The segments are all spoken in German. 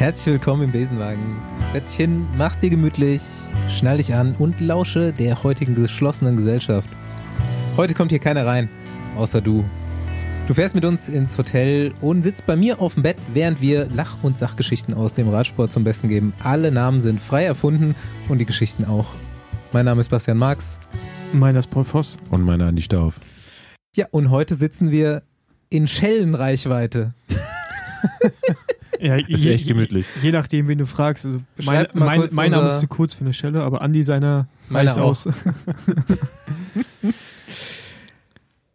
Herzlich willkommen im Besenwagen. Setz dich hin, mach's dir gemütlich, schnall dich an und lausche der heutigen geschlossenen Gesellschaft. Heute kommt hier keiner rein, außer du. Du fährst mit uns ins Hotel und sitzt bei mir auf dem Bett, während wir Lach- und Sachgeschichten aus dem Radsport zum Besten geben. Alle Namen sind frei erfunden und die Geschichten auch. Mein Name ist Bastian Marx. Meiner ist Paul Voss. Und meiner Andi Stauf. Ja, und heute sitzen wir in Schellenreichweite. Ja, Ist echt gemütlich. Je, je nachdem, wen du fragst. Also mein mein, mein Name ist zu kurz für eine Schelle, aber Andi seiner Meiner reicht aus.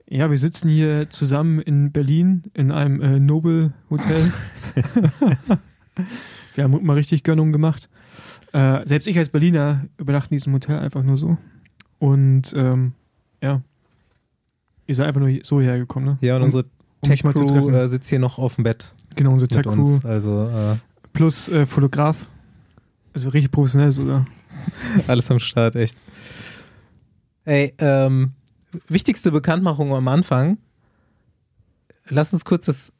ja, wir sitzen hier zusammen in Berlin in einem äh, Nobel Hotel. wir haben mal richtig Gönnung gemacht. Äh, selbst ich als Berliner übernachte in diesem Hotel einfach nur so. Und ähm, ja, ihr seid einfach nur so hergekommen, ne? Ja, und Um- unsere um Tech-Crew treffen. äh, sitzt hier noch auf dem Bett Genau, unsere Tech-Crew. Also äh, Plus äh, Fotograf. Also richtig professionell sogar. Alles am Start, echt. Ey, ähm, wichtigste Bekanntmachung am Anfang. Lass uns kurz das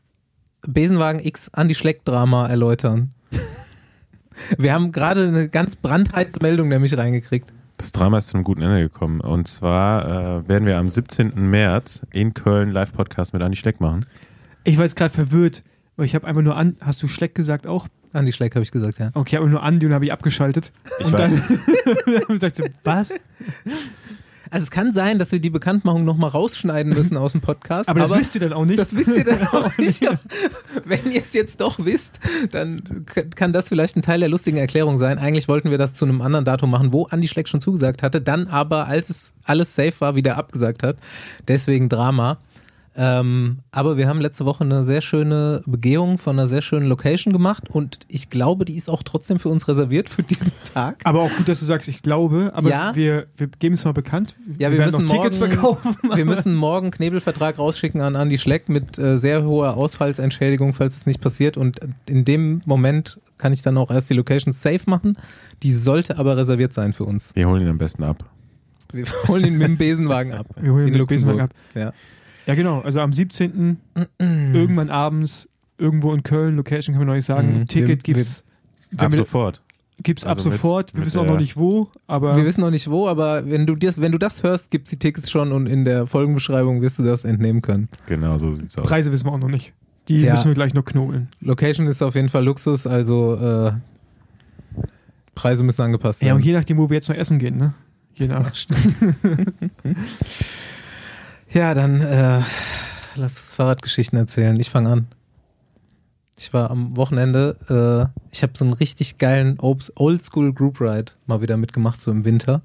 Besenwagen X Anti-Schleck-Drama erläutern. Wir haben gerade eine ganz brandheiße Meldung nämlich reingekriegt. Das Drama ist zu einem guten Ende gekommen. Und zwar äh, werden wir am 17. März in Köln Live-Podcast mit Andi Schleck machen. Ich war jetzt gerade verwirrt, weil ich habe einfach nur an. Hast du Schleck gesagt auch? Anti-Schleck habe ich gesagt, ja. Okay, aber nur Andi und habe ich abgeschaltet. Ich und war- dann, dann habe ich gesagt, so, was? Also es kann sein, dass wir die Bekanntmachung nochmal rausschneiden müssen aus dem Podcast. Aber, das wisst ihr dann auch nicht. Das wisst ihr dann auch nicht. Aber Wenn ihr es jetzt doch wisst, dann kann das vielleicht ein Teil der lustigen Erklärung sein. Eigentlich wollten wir das zu einem anderen Datum machen, wo Andi Schleck schon zugesagt hatte, dann aber, als es alles safe war, wieder abgesagt hat. Deswegen Drama. Ähm, aber wir haben letzte Woche eine sehr schöne Begehung von einer sehr schönen Location gemacht und ich glaube, die ist auch trotzdem für uns reserviert für diesen Tag. aber auch gut, dass du sagst, ich glaube, aber Ja. wir, wir geben es mal bekannt. Ja, wir, werden müssen noch Tickets morgen, verkaufen. Wir müssen morgen Knebelvertrag rausschicken an Andi Schleck mit äh, sehr hoher Ausfallsentschädigung, falls es nicht passiert. Und in dem Moment kann ich dann auch erst die Location safe machen. Die sollte aber reserviert sein für uns. Wir holen ihn am besten ab. Wir holen ihn mit dem Besenwagen ab. Wir holen in den Besenwagen ab. Ja. Ja, genau. Also am 17. irgendwann abends, irgendwo in Köln, Location kann man noch nicht sagen. Mhm. Ticket Wir- gibt's. Ab wir- sofort. Gibt's ab Also mit- sofort. wir mit wissen auch noch nicht wo, aber Wir wissen noch nicht wo, aber wenn du, dir, wenn du das hörst, gibt's die Tickets schon und in der Folgenbeschreibung wirst du das entnehmen können. Genau, so sieht's aus. Preise wissen wir auch noch nicht. Die Ja. müssen wir gleich noch knobeln. Location ist auf jeden Fall Luxus, also äh, Preise müssen angepasst Ja, werden. und je nachdem, wo wir jetzt noch essen gehen, ne? Je nach. Ja, dann äh, lass uns Fahrradgeschichten erzählen. Ich fange an. Ich war am Wochenende, äh, ich habe so einen richtig geilen Oldschool Group Ride mal wieder mitgemacht, so im Winter.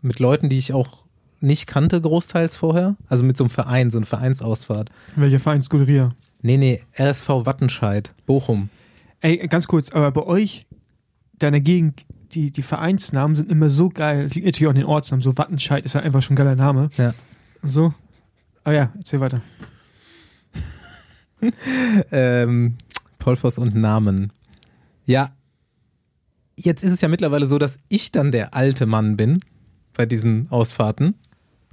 Mit Leuten, die ich auch nicht kannte, großteils vorher. Also mit so einem Verein, so einer Vereinsausfahrt. Welcher Verein? Scuderia. Nee, nee, RSV Wattenscheid, Bochum. Ey, ganz kurz, aber bei euch, deiner Gegend, die, die Vereinsnamen sind immer so geil. Es liegt natürlich auch in den Ortsnamen. So Wattenscheid ist ja einfach schon ein geiler Name. Ja. So. Ah ja, erzähl weiter. ähm, Polfos und Namen. Ja, jetzt ist es ja mittlerweile so, dass ich dann der alte Mann bin bei diesen Ausfahrten.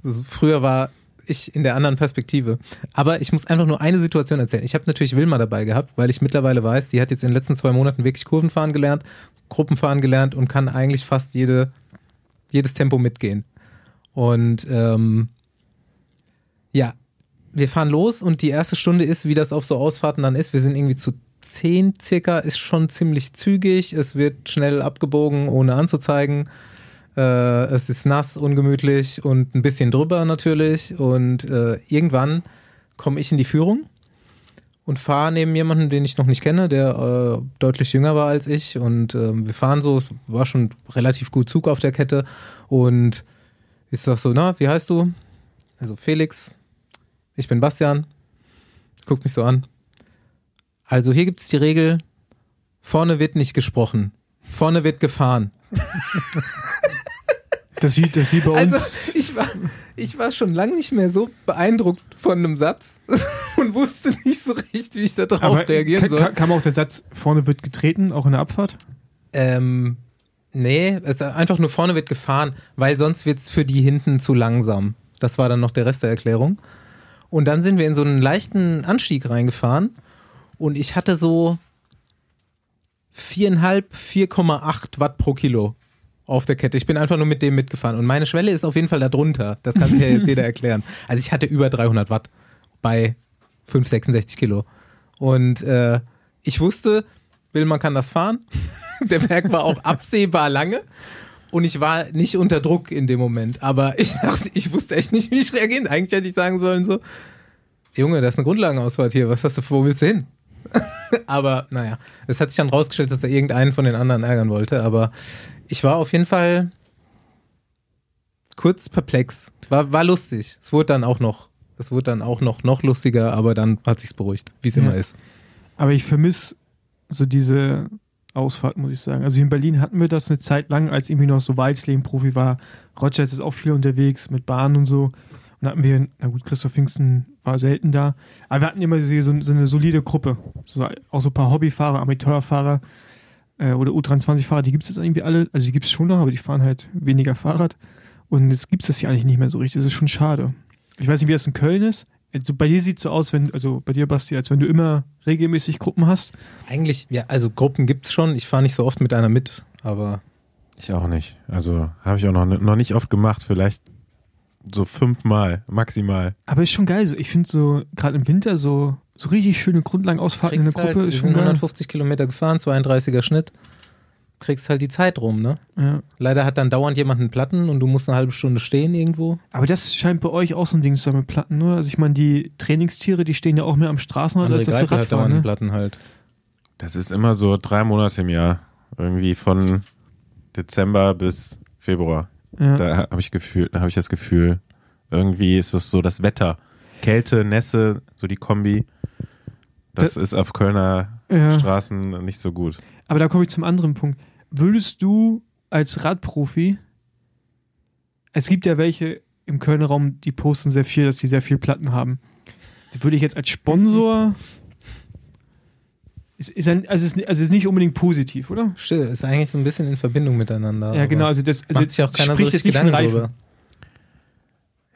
Also früher war ich in der anderen Perspektive. Aber ich muss einfach nur eine Situation erzählen. Ich habe natürlich Wilma dabei gehabt, weil ich mittlerweile weiß, die hat jetzt in den letzten zwei Monaten wirklich Kurvenfahren gelernt, Gruppenfahren gelernt und kann eigentlich fast jede, jedes Tempo mitgehen. Und ähm, ja, wir fahren los und die erste Stunde ist, wie das auf so Ausfahrten dann ist. Wir sind irgendwie zu zehn circa, ist schon ziemlich zügig. Es wird schnell abgebogen, ohne anzuzeigen. Äh, es ist nass, ungemütlich und ein bisschen drüber natürlich. Und äh, irgendwann komme ich in die Führung und fahre neben jemandem, den ich noch nicht kenne, der äh, deutlich jünger war als ich. Und ähm, wir fahren so, war schon relativ gut Zug auf der Kette. Und ich sag so, na, wie heißt du? Also Felix, ich bin Bastian. Guckt mich so an. Also hier gibt es die Regel, vorne wird nicht gesprochen. Vorne wird gefahren. Das wie, das wie bei uns. Also ich war, ich war schon lange nicht mehr so beeindruckt von einem Satz und wusste nicht so recht, wie ich da drauf aber reagieren ka- soll. ka- kam auch der Satz, vorne wird getreten, auch in der Abfahrt? Ähm, nee, es einfach nur vorne wird gefahren, weil sonst wird's für die hinten zu langsam. Das war dann noch der Rest der Erklärung. Und dann sind wir in so einen leichten Anstieg reingefahren und ich hatte so 4,5, 4,8 Watt pro Kilo auf der Kette. Ich bin einfach nur mit dem mitgefahren. Und meine Schwelle ist auf jeden Fall da drunter. Das kann sich ja jetzt jeder erklären. Also ich hatte über 300 Watt bei 5, 66 Kilo. Und äh, ich wusste, Will, man kann das fahren. der Berg war auch absehbar lange. Und ich war nicht unter Druck in dem Moment. Aber ich dachte, ich wusste echt nicht, wie ich reagieren. Eigentlich hätte ich sagen sollen so, Junge, das ist eine Grundlagenausfahrt hier. Was hast du vor? Wo willst du hin? aber naja, es hat sich dann rausgestellt, dass er irgendeinen von den anderen ärgern wollte. Aber ich war auf jeden Fall kurz perplex. War, war lustig. Es wurde dann auch noch, es wurde dann auch noch, noch lustiger, aber dann hat sich's beruhigt, wie es ja. immer ist. Aber ich vermisse so diese Ausfahrt, muss ich sagen. Also in Berlin hatten wir das eine Zeit lang, als irgendwie noch so Weizleben-Profi war. Roger ist auch viel unterwegs mit Bahn und so. Und hatten wir, na gut, Christoph Pfingsten war selten da. Aber wir hatten immer so, so eine solide Gruppe. So, auch so ein paar Hobbyfahrer, Amateurfahrer äh, oder U23-Fahrer, die gibt es jetzt irgendwie alle. Also die gibt es schon noch, aber die fahren halt weniger Fahrrad. Und jetzt gibt es das hier eigentlich nicht mehr so richtig. Das ist schon schade. Ich weiß nicht, wie das in Köln ist. Also bei dir sieht es so aus, wenn, also bei dir, Basti, als wenn du immer regelmäßig Gruppen hast. Eigentlich, ja, also Gruppen gibt es schon. Ich fahre nicht so oft mit einer mit, aber. Ich auch nicht. Also habe ich auch noch, noch nicht oft gemacht. Vielleicht so fünfmal, maximal. Aber ist schon geil. Ich finde so, gerade im Winter, so, so richtig schöne Grundlagenausfahrten in der Gruppe halt, ist schon geil. 150 Kilometer gefahren, 32er Schnitt. Kriegst halt die Zeit rum, ne? Ja. Leider hat dann dauernd jemand einen Platten und du musst eine halbe Stunde stehen irgendwo. Aber das scheint bei euch auch so ein Ding zu sein mit Platten, ne? Also ich meine, die Trainingstiere, die stehen ja auch mehr am Straßenrand als das Radfahren, halt dauernd ne? Platten halt. Das ist immer so drei Monate im Jahr. Irgendwie von Dezember bis Februar. Ja. Da habe ich Gefühl, da habe ich das Gefühl, irgendwie ist es so das Wetter. Kälte, Nässe, so die Kombi. Das, das ist auf Kölner ja. Straßen nicht so gut. Aber da komme ich zum anderen Punkt. Würdest du als Radprofi, es gibt ja welche im Kölner Raum, die posten sehr viel, dass sie sehr viel Platten haben. Würde ich jetzt als Sponsor ist, ist ein, also, ist, also ist nicht unbedingt positiv, oder? Still, ist eigentlich so ein bisschen in Verbindung miteinander. Ja, genau. Also das also macht sich auch keiner so richtig Gedanken drüber.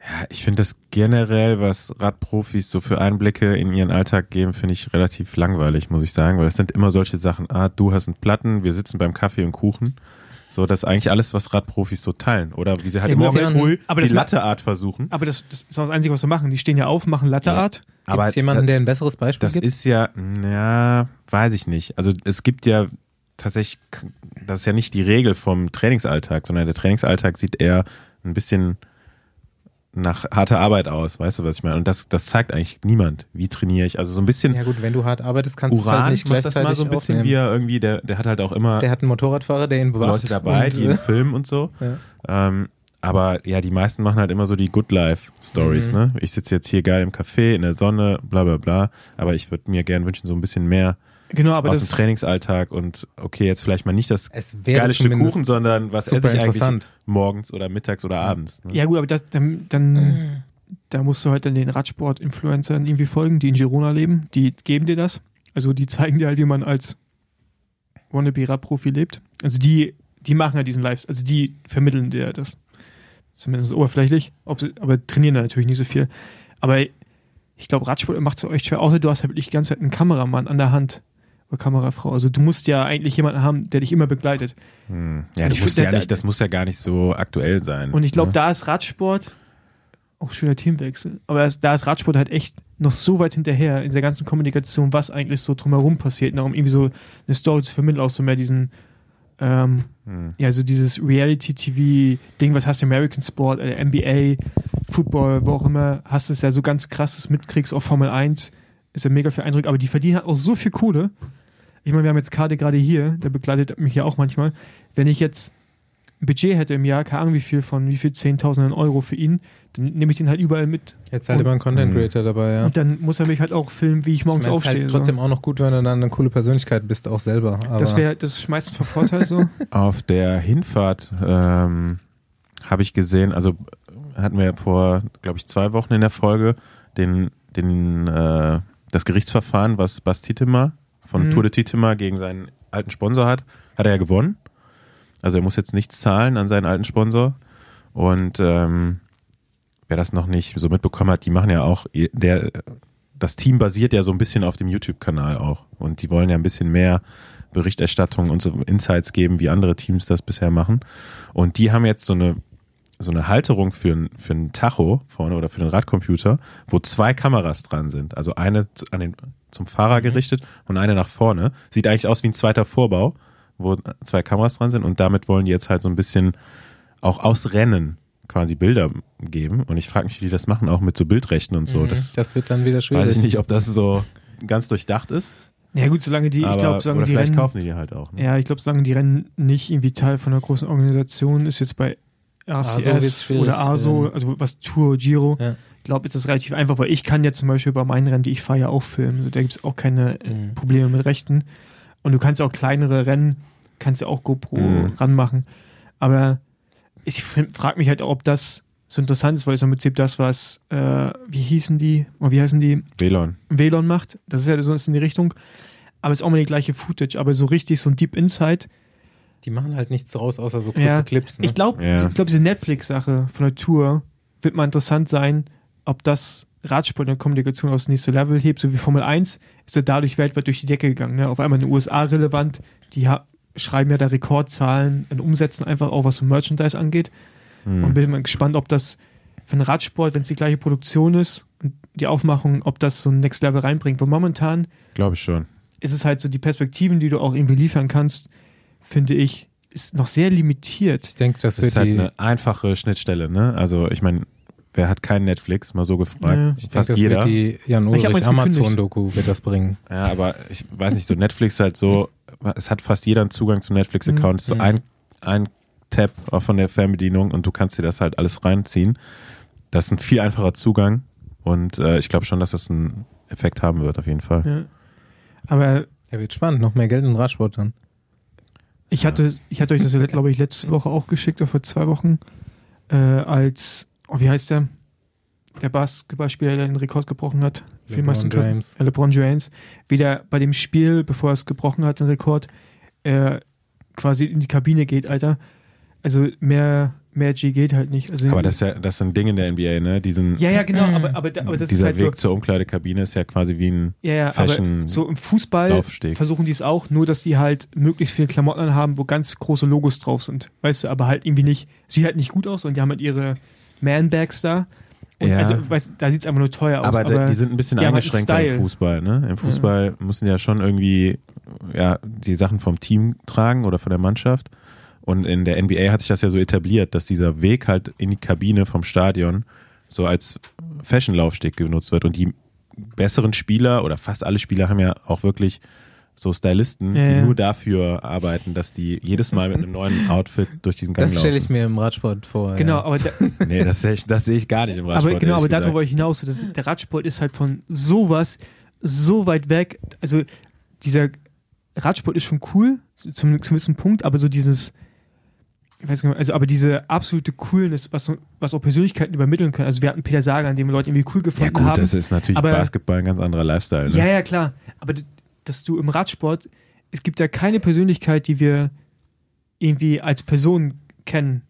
Ja, ich finde das generell, was Radprofis so für Einblicke in ihren Alltag geben, finde ich relativ langweilig, muss ich sagen, weil es sind immer solche Sachen, ah, du hast einen Platten, wir sitzen beim Kaffee und Kuchen. So, das ist eigentlich alles, was Radprofis so teilen. Oder wie sie halt ja, morgens früh aber die Latteart versuchen. Aber das, das, ist das Einzige, was sie machen. Die stehen ja auf, machen Latteart. Ja. Aber Gibt es jemanden, der ein besseres Beispiel das gibt? Das ist ja, ja, weiß ich nicht. Also es gibt ja tatsächlich, das ist ja nicht die Regel vom Trainingsalltag, sondern der Trainingsalltag sieht eher ein bisschen nach harter Arbeit aus, weißt du, was ich meine? Und das, das zeigt eigentlich niemand. Wie trainiere ich? Also so ein bisschen. Ja gut, wenn du hart arbeitest, kannst du halt nicht gleichzeitig das mal so ein bisschen aufnehmen. wie er irgendwie, der, der hat halt auch immer. Der hat einen Motorradfahrer, der ihn bewacht. Leute dabei, die ihn filmen und so. Ja. Ähm, aber ja, die meisten machen halt immer so die Good Life Stories, mhm. ne? Ich sitze jetzt hier geil im Café, in der Sonne, bla bla bla. Aber ich würde mir gern wünschen, so ein bisschen mehr genau, aber aus dem Trainingsalltag und okay, jetzt vielleicht mal nicht das geile Stück Kuchen, sondern was esse ich eigentlich morgens oder mittags oder abends. Ne? Ja gut, aber das, dann, dann mhm. da musst du halt dann den Radsport-Influencern irgendwie folgen, die in Girona leben, die geben dir das. Also die zeigen dir halt, wie man als Wannabe-Radprofi lebt. Also die, die machen ja diesen Lives, also die vermitteln dir das. Zumindest oberflächlich, sie, aber trainieren da natürlich nicht so viel. Aber ich glaube, Radsport macht es euch schwer, außer du hast halt wirklich die ganze Zeit einen Kameramann an der Hand oder Kamerafrau. Also du musst ja eigentlich jemanden haben, der dich immer begleitet. Hm. Ja, du musst ja nicht, das muss ja gar nicht so aktuell sein. Und ich glaube, ne? da ist Radsport auch schöner Teamwechsel. Aber da ist Radsport halt echt noch so weit hinterher in der ganzen Kommunikation, was eigentlich so drumherum passiert, um irgendwie so eine Story zu vermitteln, auch so mehr diesen, ähm, hm. ja, so dieses Reality-TV-Ding, was hast du American Sport, äh, NBA, Football, wo auch immer, hast du es ja so ganz krasses mitkriegst, auch Formel 1, ist ja mega viel Eindruck, aber die verdienen halt auch so viel Kohle, ich meine, wir haben jetzt Kade gerade hier, der begleitet mich ja auch manchmal. Wenn ich jetzt ein Budget hätte im Jahr, keine Ahnung wie viel von wie viel Zehntausenden Euro für ihn, dann nehme ich den halt überall mit. Jetzt halt immer einen Content Creator dabei, ja. Und dann muss er mich halt auch filmen, wie ich morgens ich mein, aufstehe. Halt trotzdem so. auch noch gut, wenn du dann eine coole Persönlichkeit bist, auch selber. Aber das wäre, das schmeißt von Vorteil so. Auf der Hinfahrt ähm, habe ich gesehen, also hatten wir vor, glaube ich, zwei Wochen in der Folge den, den, äh, das Gerichtsverfahren, was Bas Titema von mhm. Tour de Titema gegen seinen alten Sponsor hat, hat er ja gewonnen. Also er muss jetzt nichts zahlen an seinen alten Sponsor. Und ähm, wer das noch nicht so mitbekommen hat, die machen ja auch, der, das Team basiert ja so ein bisschen auf dem YouTube-Kanal auch. Und die wollen ja ein bisschen mehr Berichterstattung und so Insights geben, wie andere Teams das bisher machen. Und die haben jetzt so eine so eine Halterung für ein, für ein Tacho vorne oder für den Radcomputer, wo zwei Kameras dran sind. Also eine an den, zum Fahrer gerichtet und eine nach vorne. Sieht eigentlich aus wie ein zweiter Vorbau, wo zwei Kameras dran sind und damit wollen die jetzt halt so ein bisschen auch aus Rennen quasi Bilder geben. Und ich frage mich, wie die das machen, auch mit so Bildrechten und so. Mhm. Das Das wird dann wieder schwierig. weiß ich nicht, ob das so ganz durchdacht ist. Ja gut, solange die, aber, ich glaube, solange oder die vielleicht Rennen, kaufen die die halt auch. Ne? ja, ich glaube, solange die Rennen nicht irgendwie Teil von einer großen Organisation ist, jetzt bei RCS schwierig, oder ASO, ja. also was Tour, Giro, Ja. ich glaube, ist das relativ einfach, weil ich kann ja zum Beispiel bei meinen Rennen, die ich fahre, ja auch filmen. Also, da gibt es auch keine äh, Mhm. Probleme mit Rechten. Und du kannst auch kleinere Rennen, kannst ja auch GoPro Mhm. ranmachen. Aber ich frage mich halt auch, ob das so interessant ist, weil es im Prinzip das, was, äh, wie hießen die, oder wie heißen die, Velon. Velon macht. Das ist ja so in die Richtung. Aber es ist auch mal die gleiche Footage, aber so richtig so ein Deep Insight. Die machen halt nichts draus, außer so kurze Ja. Clips. Ne? Ich glaube, Ja. ich glaub, diese Netflix-Sache von der Tour wird mal interessant sein, ob das Radsport in der Kommunikation aufs nächste Level hebt, so wie Formel 1 ist ja dadurch weltweit durch die Decke gegangen. Ne? Auf einmal in den USA relevant, die schreiben ja da Rekordzahlen in Umsätzen einfach auch, was so Merchandise angeht. Hm. Und bin mal gespannt, ob das für den Radsport, wenn es die gleiche Produktion ist und die Aufmachung, ob das so ein Next Level reinbringt. Weil momentan Glaube ich schon. ist es halt so, die Perspektiven, die du auch irgendwie liefern kannst, finde ich, ist noch sehr limitiert. Ich denke, das Das ist wird halt die. eine einfache Schnittstelle, ne? Also ich meine, wer hat kein Netflix? Mal so gefragt. Ja. ich denke, Fast das jeder. wird die Jan Ulrich. Amazon-Doku wird das bringen. Ja, aber ich weiß nicht, so Netflix ist halt so, es hat fast jeder einen Zugang zum Netflix-Account. Es ist so Mhm. ein, ein Tab auch von der Fernbedienung und du kannst dir das halt alles reinziehen. Das ist ein viel einfacher Zugang und äh, ich glaube schon, dass das einen Effekt haben wird, auf jeden Fall. Ja. Aber Ja, wird spannend. Noch mehr Geld in Radsport dann. Ich hatte, ich hatte euch das ja, glaube ich, letzte Woche auch geschickt, oder vor zwei Wochen, äh, als, oh, wie heißt der? Der Basketballspieler, der den Rekord gebrochen hat. LeBron James. äh, LeBron James. Wieder bei dem Spiel, bevor er es gebrochen hat, den Rekord, äh, quasi in die Kabine geht, Alter. Also mehr, mehr G geht halt nicht. Also Aber das ist ja, das ist ein Ding in der NBA, ne? Diesen, ja, ja, genau, aber, aber, aber das ist dieser halt Weg so. zur Umkleidekabine ist ja quasi wie ein Ja, ja, Fashion- so im Fußball Laufsteg. versuchen die es auch, nur dass die halt möglichst viele Klamotten anhaben, wo ganz große Logos drauf sind. Weißt du, aber halt irgendwie nicht, sieht halt nicht gut aus und die haben halt ihre Man-Bags da. Und Ja. also, weißt, da sieht es einfach nur teuer aus. Aber, Aber, die sind ein bisschen haben halt einen eingeschränkter im. Fußball. Ne? Im Fußball müssen ja schon irgendwie ja, die Sachen vom Team tragen oder von der Mannschaft. Und in der NBA hat sich das ja so etabliert, dass dieser Weg halt in die Kabine vom Stadion so als Fashion-Laufsteg genutzt wird. Und die besseren Spieler oder fast alle Spieler haben ja auch wirklich so Stylisten, Ja, die ja. nur dafür arbeiten, dass die jedes Mal mit einem neuen Outfit durch diesen Gang Das stelle ich mir im Radsport vor. genau, Ja. aber, da, Nee, das sehe ich, das sehe ich gar nicht im Radsport. aber genau, aber gesagt. wollte ich hinaus. So, das, der Radsport ist halt von sowas so weit weg. Also dieser Radsport ist schon cool, zum, zum gewissen Punkt, aber so dieses, ich weiß nicht, also aber diese absolute Coolness, was, was auch Persönlichkeiten übermitteln können. Also wir hatten Peter Sager, an dem wir Leute irgendwie cool Ja gefunden gut, haben. das ist natürlich Aber- Basketball ein ganz anderer Lifestyle. Ne? Ja, ja, klar. Aber dass du im Radsport, es gibt ja keine Persönlichkeit, die wir irgendwie als Person kennen.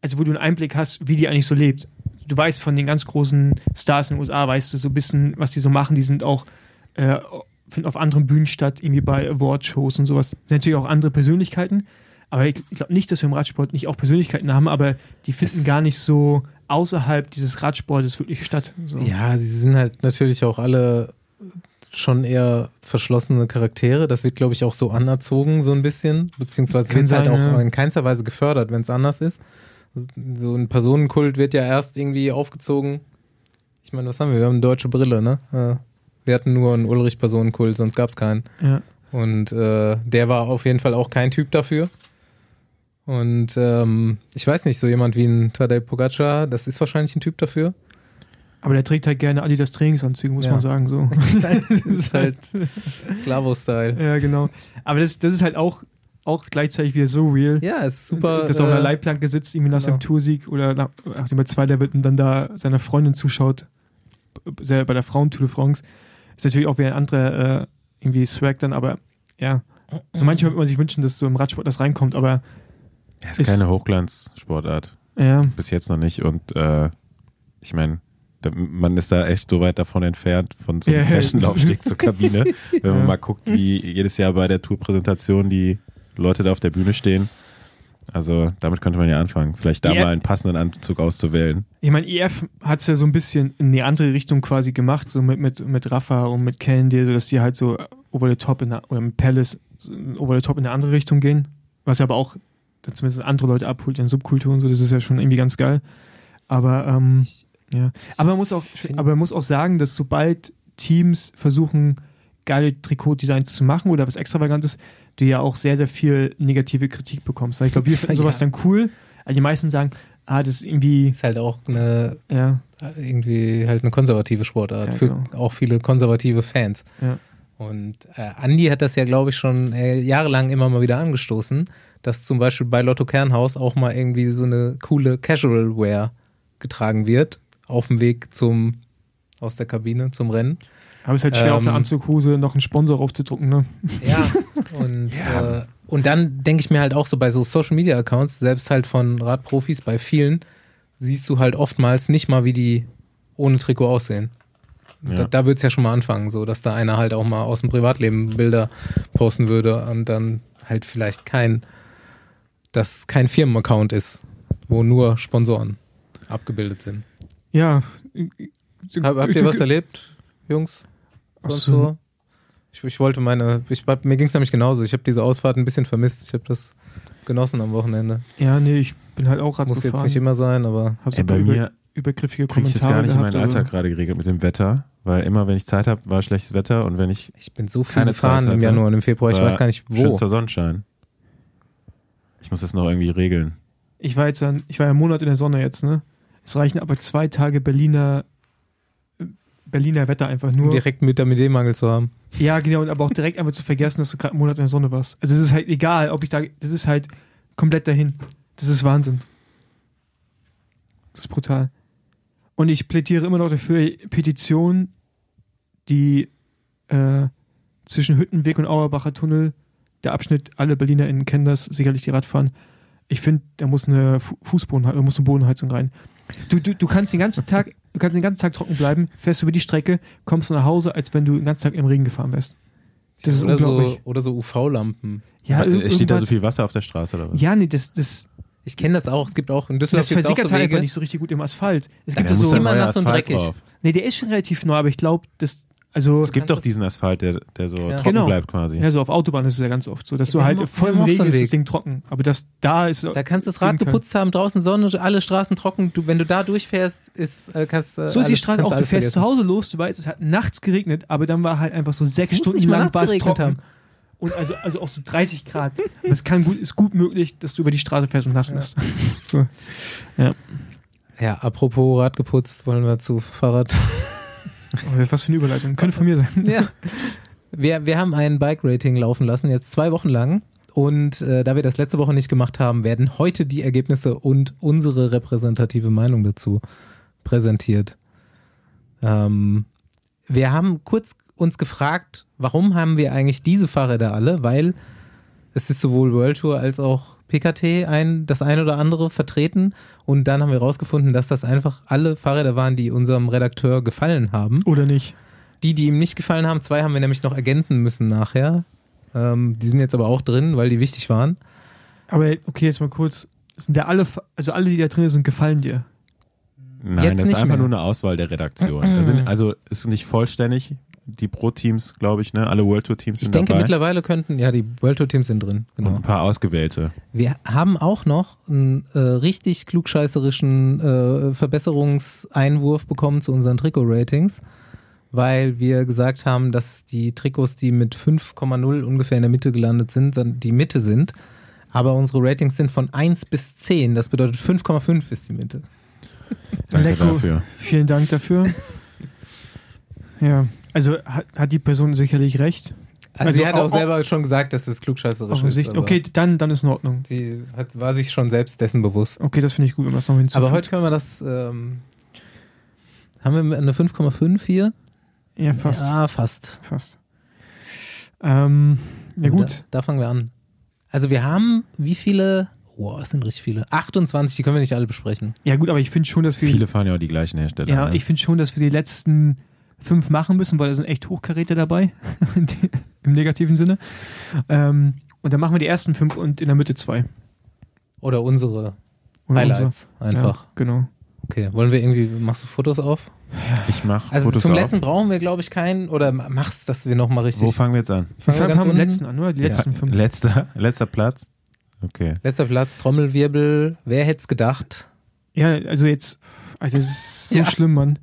Also wo du einen Einblick hast, wie die eigentlich so lebt. Du weißt von den ganz großen Stars in den USA, weißt du so ein bisschen, was die so machen. Die sind auch, äh, finden auf anderen Bühnen statt, irgendwie bei Awardshows und sowas. Sind natürlich auch andere Persönlichkeiten. Aber ich, ich glaube nicht, dass wir im Radsport nicht auch Persönlichkeiten haben, aber die finden Es- gar nicht so außerhalb dieses Radsportes wirklich statt. So. Ja, sie sind halt natürlich auch alle schon eher verschlossene Charaktere. Das wird, glaube ich, auch so anerzogen, so ein bisschen. Beziehungsweise wird es halt auch ja. in keinster Weise gefördert, wenn es anders ist. So ein Personenkult wird ja erst irgendwie aufgezogen. Ich meine, was haben wir? Wir haben eine deutsche Brille, ne? Äh, Wir hatten nur einen Ulrich-Personenkult, sonst gab es keinen. Ja. Und äh, der war auf jeden Fall auch kein Typ dafür. Und ähm, ich weiß nicht, so jemand wie ein Tadej Pogacar, das ist wahrscheinlich ein Typ dafür. Aber der trägt halt gerne Adidas Trainingsanzüge, muss Ja. man sagen. So. das ist halt Slavo-Style. Ja, genau. Aber das, das ist halt auch, auch gleichzeitig wieder so real. Ja, ist super. dass er auf einer äh, Leitplanke sitzt, irgendwie nach seinem genau. Toursieg oder nach, nachdem er Zweiter wird und dann da seiner Freundin zuschaut, bei der Frauen-Tour de France. Ist natürlich auch wieder ein anderer äh, irgendwie Swag dann, aber ja. So manchmal würde man sich wünschen, dass so im Radsport das reinkommt, aber Ja, ist Ist- keine Hochglanzsportart. ja, Bis jetzt noch nicht. Und äh, ich meine, man ist da echt so weit davon entfernt, von so einem Ja, Fashion-Laufsteg zur Kabine. Wenn man Ja. mal guckt, wie jedes Jahr bei der Tourpräsentation die Leute da auf der Bühne stehen. Also damit könnte man ja anfangen. Vielleicht da Ja. mal einen passenden Anzug auszuwählen. Ich meine, EF hat es ja so ein bisschen in die andere Richtung quasi gemacht, so mit, mit, mit Rafa und mit Candy, dass die halt so over the top in der, oder mit Palace so over the top in eine andere Richtung gehen. Was aber auch zumindest andere Leute abholt in Subkulturen, so das ist ja schon irgendwie ganz geil. Aber ähm, ja. Aber man muss auch, aber man muss auch sagen, dass sobald Teams versuchen, geile Trikotdesigns zu machen oder was extravagantes, du ja auch sehr, sehr viel negative Kritik bekommst. Ich glaube, wir finden sowas Ja. dann cool, aber die meisten sagen, ah, das ist irgendwie, Ist halt auch eine, ja, irgendwie halt eine konservative Sportart Ja, für genau. auch viele konservative Fans. Ja. Und äh, Andi hat das ja, glaube ich, schon äh, jahrelang immer mal wieder angestoßen, dass zum Beispiel bei Lotto Kernhaus auch mal irgendwie so eine coole Casual Wear getragen wird auf dem Weg zum aus der Kabine zum Rennen. Aber es ist halt schwer, auf eine Ähm, Anzughose noch einen Sponsor aufzudrucken, ne? Ja, und, Äh, und dann denke ich mir halt auch so bei so Social Media Accounts, selbst halt von Radprofis, bei vielen, siehst du halt oftmals nicht mal, wie die ohne Trikot aussehen. Da, Ja. da würde es ja schon mal anfangen, so dass da einer halt auch mal aus dem Privatleben Bilder posten würde und dann halt vielleicht kein, dass kein Firmenaccount ist, wo nur Sponsoren abgebildet sind. Ja. Hab, habt ihr was erlebt, Jungs? Sonst so. so? Ich, ich wollte meine, ich, mir ging es nämlich genauso. Ich habe diese Ausfahrt ein bisschen vermisst. Ich habe das genossen am Wochenende. Ja, nee, ich bin halt auch Rad Muss jetzt gefahren. nicht immer sein, aber Ey, bei mir übergriffige kriege ich Kommentare das gar nicht in gehabt, meinen aber- Alltag gerade geregelt mit dem Wetter, weil immer, wenn ich Zeit habe, war schlechtes Wetter und wenn ich ich bin so viel Keine gefahren Zeit im. Januar und im Februar. Ich weiß gar nicht wo. schönster Sonnenschein. Ich muss das noch irgendwie regeln. Ich war jetzt dann, ich war ja einen Monat in der Sonne jetzt, ne? Es reichen aber zwei Tage Berliner Berliner Wetter einfach Um nur. direkt Vitamin D-Mangel zu haben. Ja, genau, und aber auch direkt einfach zu vergessen, dass du gerade einen Monat in der Sonne warst. Also es ist halt egal, ob ich da, das ist halt komplett dahin. Das ist Wahnsinn. Das ist brutal. Und ich plädiere immer noch dafür, Petition, die äh, zwischen Hüttenweg und Auerbacher Tunnel, der Abschnitt, alle BerlinerInnen kennen das, sicherlich die Radfahren. Ich finde, da muss eine Fu- Fußboden, da muss eine Bodenheizung rein. Du, du, du kannst den ganzen Tag, du kannst den ganzen Tag trocken bleiben, fährst über die Strecke, kommst nach Hause, als wenn du den ganzen Tag im Regen gefahren wärst. Das ist oder, so, unglaublich. oder so UV-Lampen. Ja, Äh, Steht da so viel Wasser auf der Straße oder was? Ja, nee, das, das, Ich kenne das auch. Es gibt auch in Düsseldorf das gibt's auch versickert so halt einfach nicht so richtig gut im Asphalt. Es Da gibt Da ja muss so, immer nass und dreckig. drauf. nee, der ist schon relativ neu, aber ich glaube, das, also, Es gibt doch diesen Asphalt, der, der so Ja. trocken Genau. bleibt quasi. ja, so auf Autobahnen ist es ja ganz oft so, dass du Wir halt voll im Regen ist das. Ding trocken. Aber das da ist, Da kannst du das Rad geputzt haben, draußen Sonne, alle Straßen trocken. Du, wenn du da durchfährst, ist, äh, kannst äh, so ist die Straße auch, du fährst zu vergessen. Hause los, du weißt, es hat nachts geregnet, aber dann war halt einfach so sechs Stunden lang war es trocken. haben. Und also, also auch so 30 Grad. Aber es kann gut, ist gut möglich, dass du über die Straße fährst und nass bist. So. Ja, apropos Rad geputzt, wollen wir zu Fahrrad. Oh, Was für eine Überleitung. Könnte von mir sein. ja. Wir, wir haben ein Bike-Rating laufen lassen, jetzt zwei Wochen lang. Und äh, da wir das letzte Woche nicht gemacht haben, werden heute die Ergebnisse und unsere repräsentative Meinung dazu präsentiert. Ähm, wir haben kurz uns gefragt, warum haben wir eigentlich diese Fahrräder alle? Weil es ist sowohl World Tour als auch PKT ein, das ein oder andere vertreten. Und dann haben wir herausgefunden, dass das einfach alle Fahrräder waren, die unserem Redakteur gefallen haben. Oder nicht? Die, die ihm nicht gefallen haben, zwei haben wir nämlich noch ergänzen müssen nachher. Ähm, die sind jetzt aber auch drin, weil die wichtig waren. Aber okay, jetzt mal kurz. Sind ja alle, also alle, die da drin sind, gefallen dir. Nein, Jetzt das ist einfach mehr. nur eine Auswahl der Redaktion. Da sind, also ist nicht vollständig. Die Pro-Teams, glaube ich, ne? Alle World Tour-Teams Ich sind denke, dabei. mittlerweile könnten, ja, die World Tour Teams sind drin, Und genau. ein paar ausgewählte. Wir haben auch noch einen äh, richtig klugscheißerischen äh, Verbesserungseinwurf bekommen zu unseren Trikot-Ratings, weil wir gesagt haben, dass die Trikots, die mit 5,0 ungefähr in der Mitte gelandet sind, dann die Mitte sind. Aber unsere Ratings sind von 1 bis 10. Das bedeutet 5,5 ist die Mitte. Danke Lecko. dafür. Vielen Dank dafür. ja, also hat, hat die Person sicherlich recht. Also, Also sie hat au- auch selber schon gesagt, dass es klugscheißerisch ist. Okay, dann, dann ist in Ordnung. Sie hat, war sich schon selbst dessen bewusst. Okay, das finde ich gut, wenn wir es noch hinzufügen. Aber heute können wir das. Ähm, haben wir eine 5,5 hier? Ja, fast. Ja, fast. Fast. Ähm, ja, gut. Da, da fangen wir an. Also wir haben wie viele Wow, das sind richtig viele. 28, die können wir nicht alle besprechen. Ja, gut, aber ich finde schon, dass wir. Viele fahren ja auch die gleichen Hersteller. ja, ne? ich finde schon, dass wir die letzten fünf machen müssen, weil da sind echt Hochkaräter dabei. Im negativen Sinne. Ähm, und dann machen wir die ersten fünf und in der Mitte zwei. Oder unsere Oder Highlights unser- einfach. Ja, genau. Okay, wollen wir irgendwie, machst du Fotos auf? ich mache Also Fotos zum auf. letzten brauchen wir, glaube ich, keinen. Oder machst, dass wir nochmal richtig. Wo fangen wir jetzt an? Wir Fangen wir fangen ganz am unten? letzten an, oder? Die letzten Ja, fünf. Letzter, letzter Platz. Okay. Letzter Platz, Trommelwirbel. Wer hätte es gedacht? Ja, also jetzt, Alter, das ist so Ja. schlimm, Mann.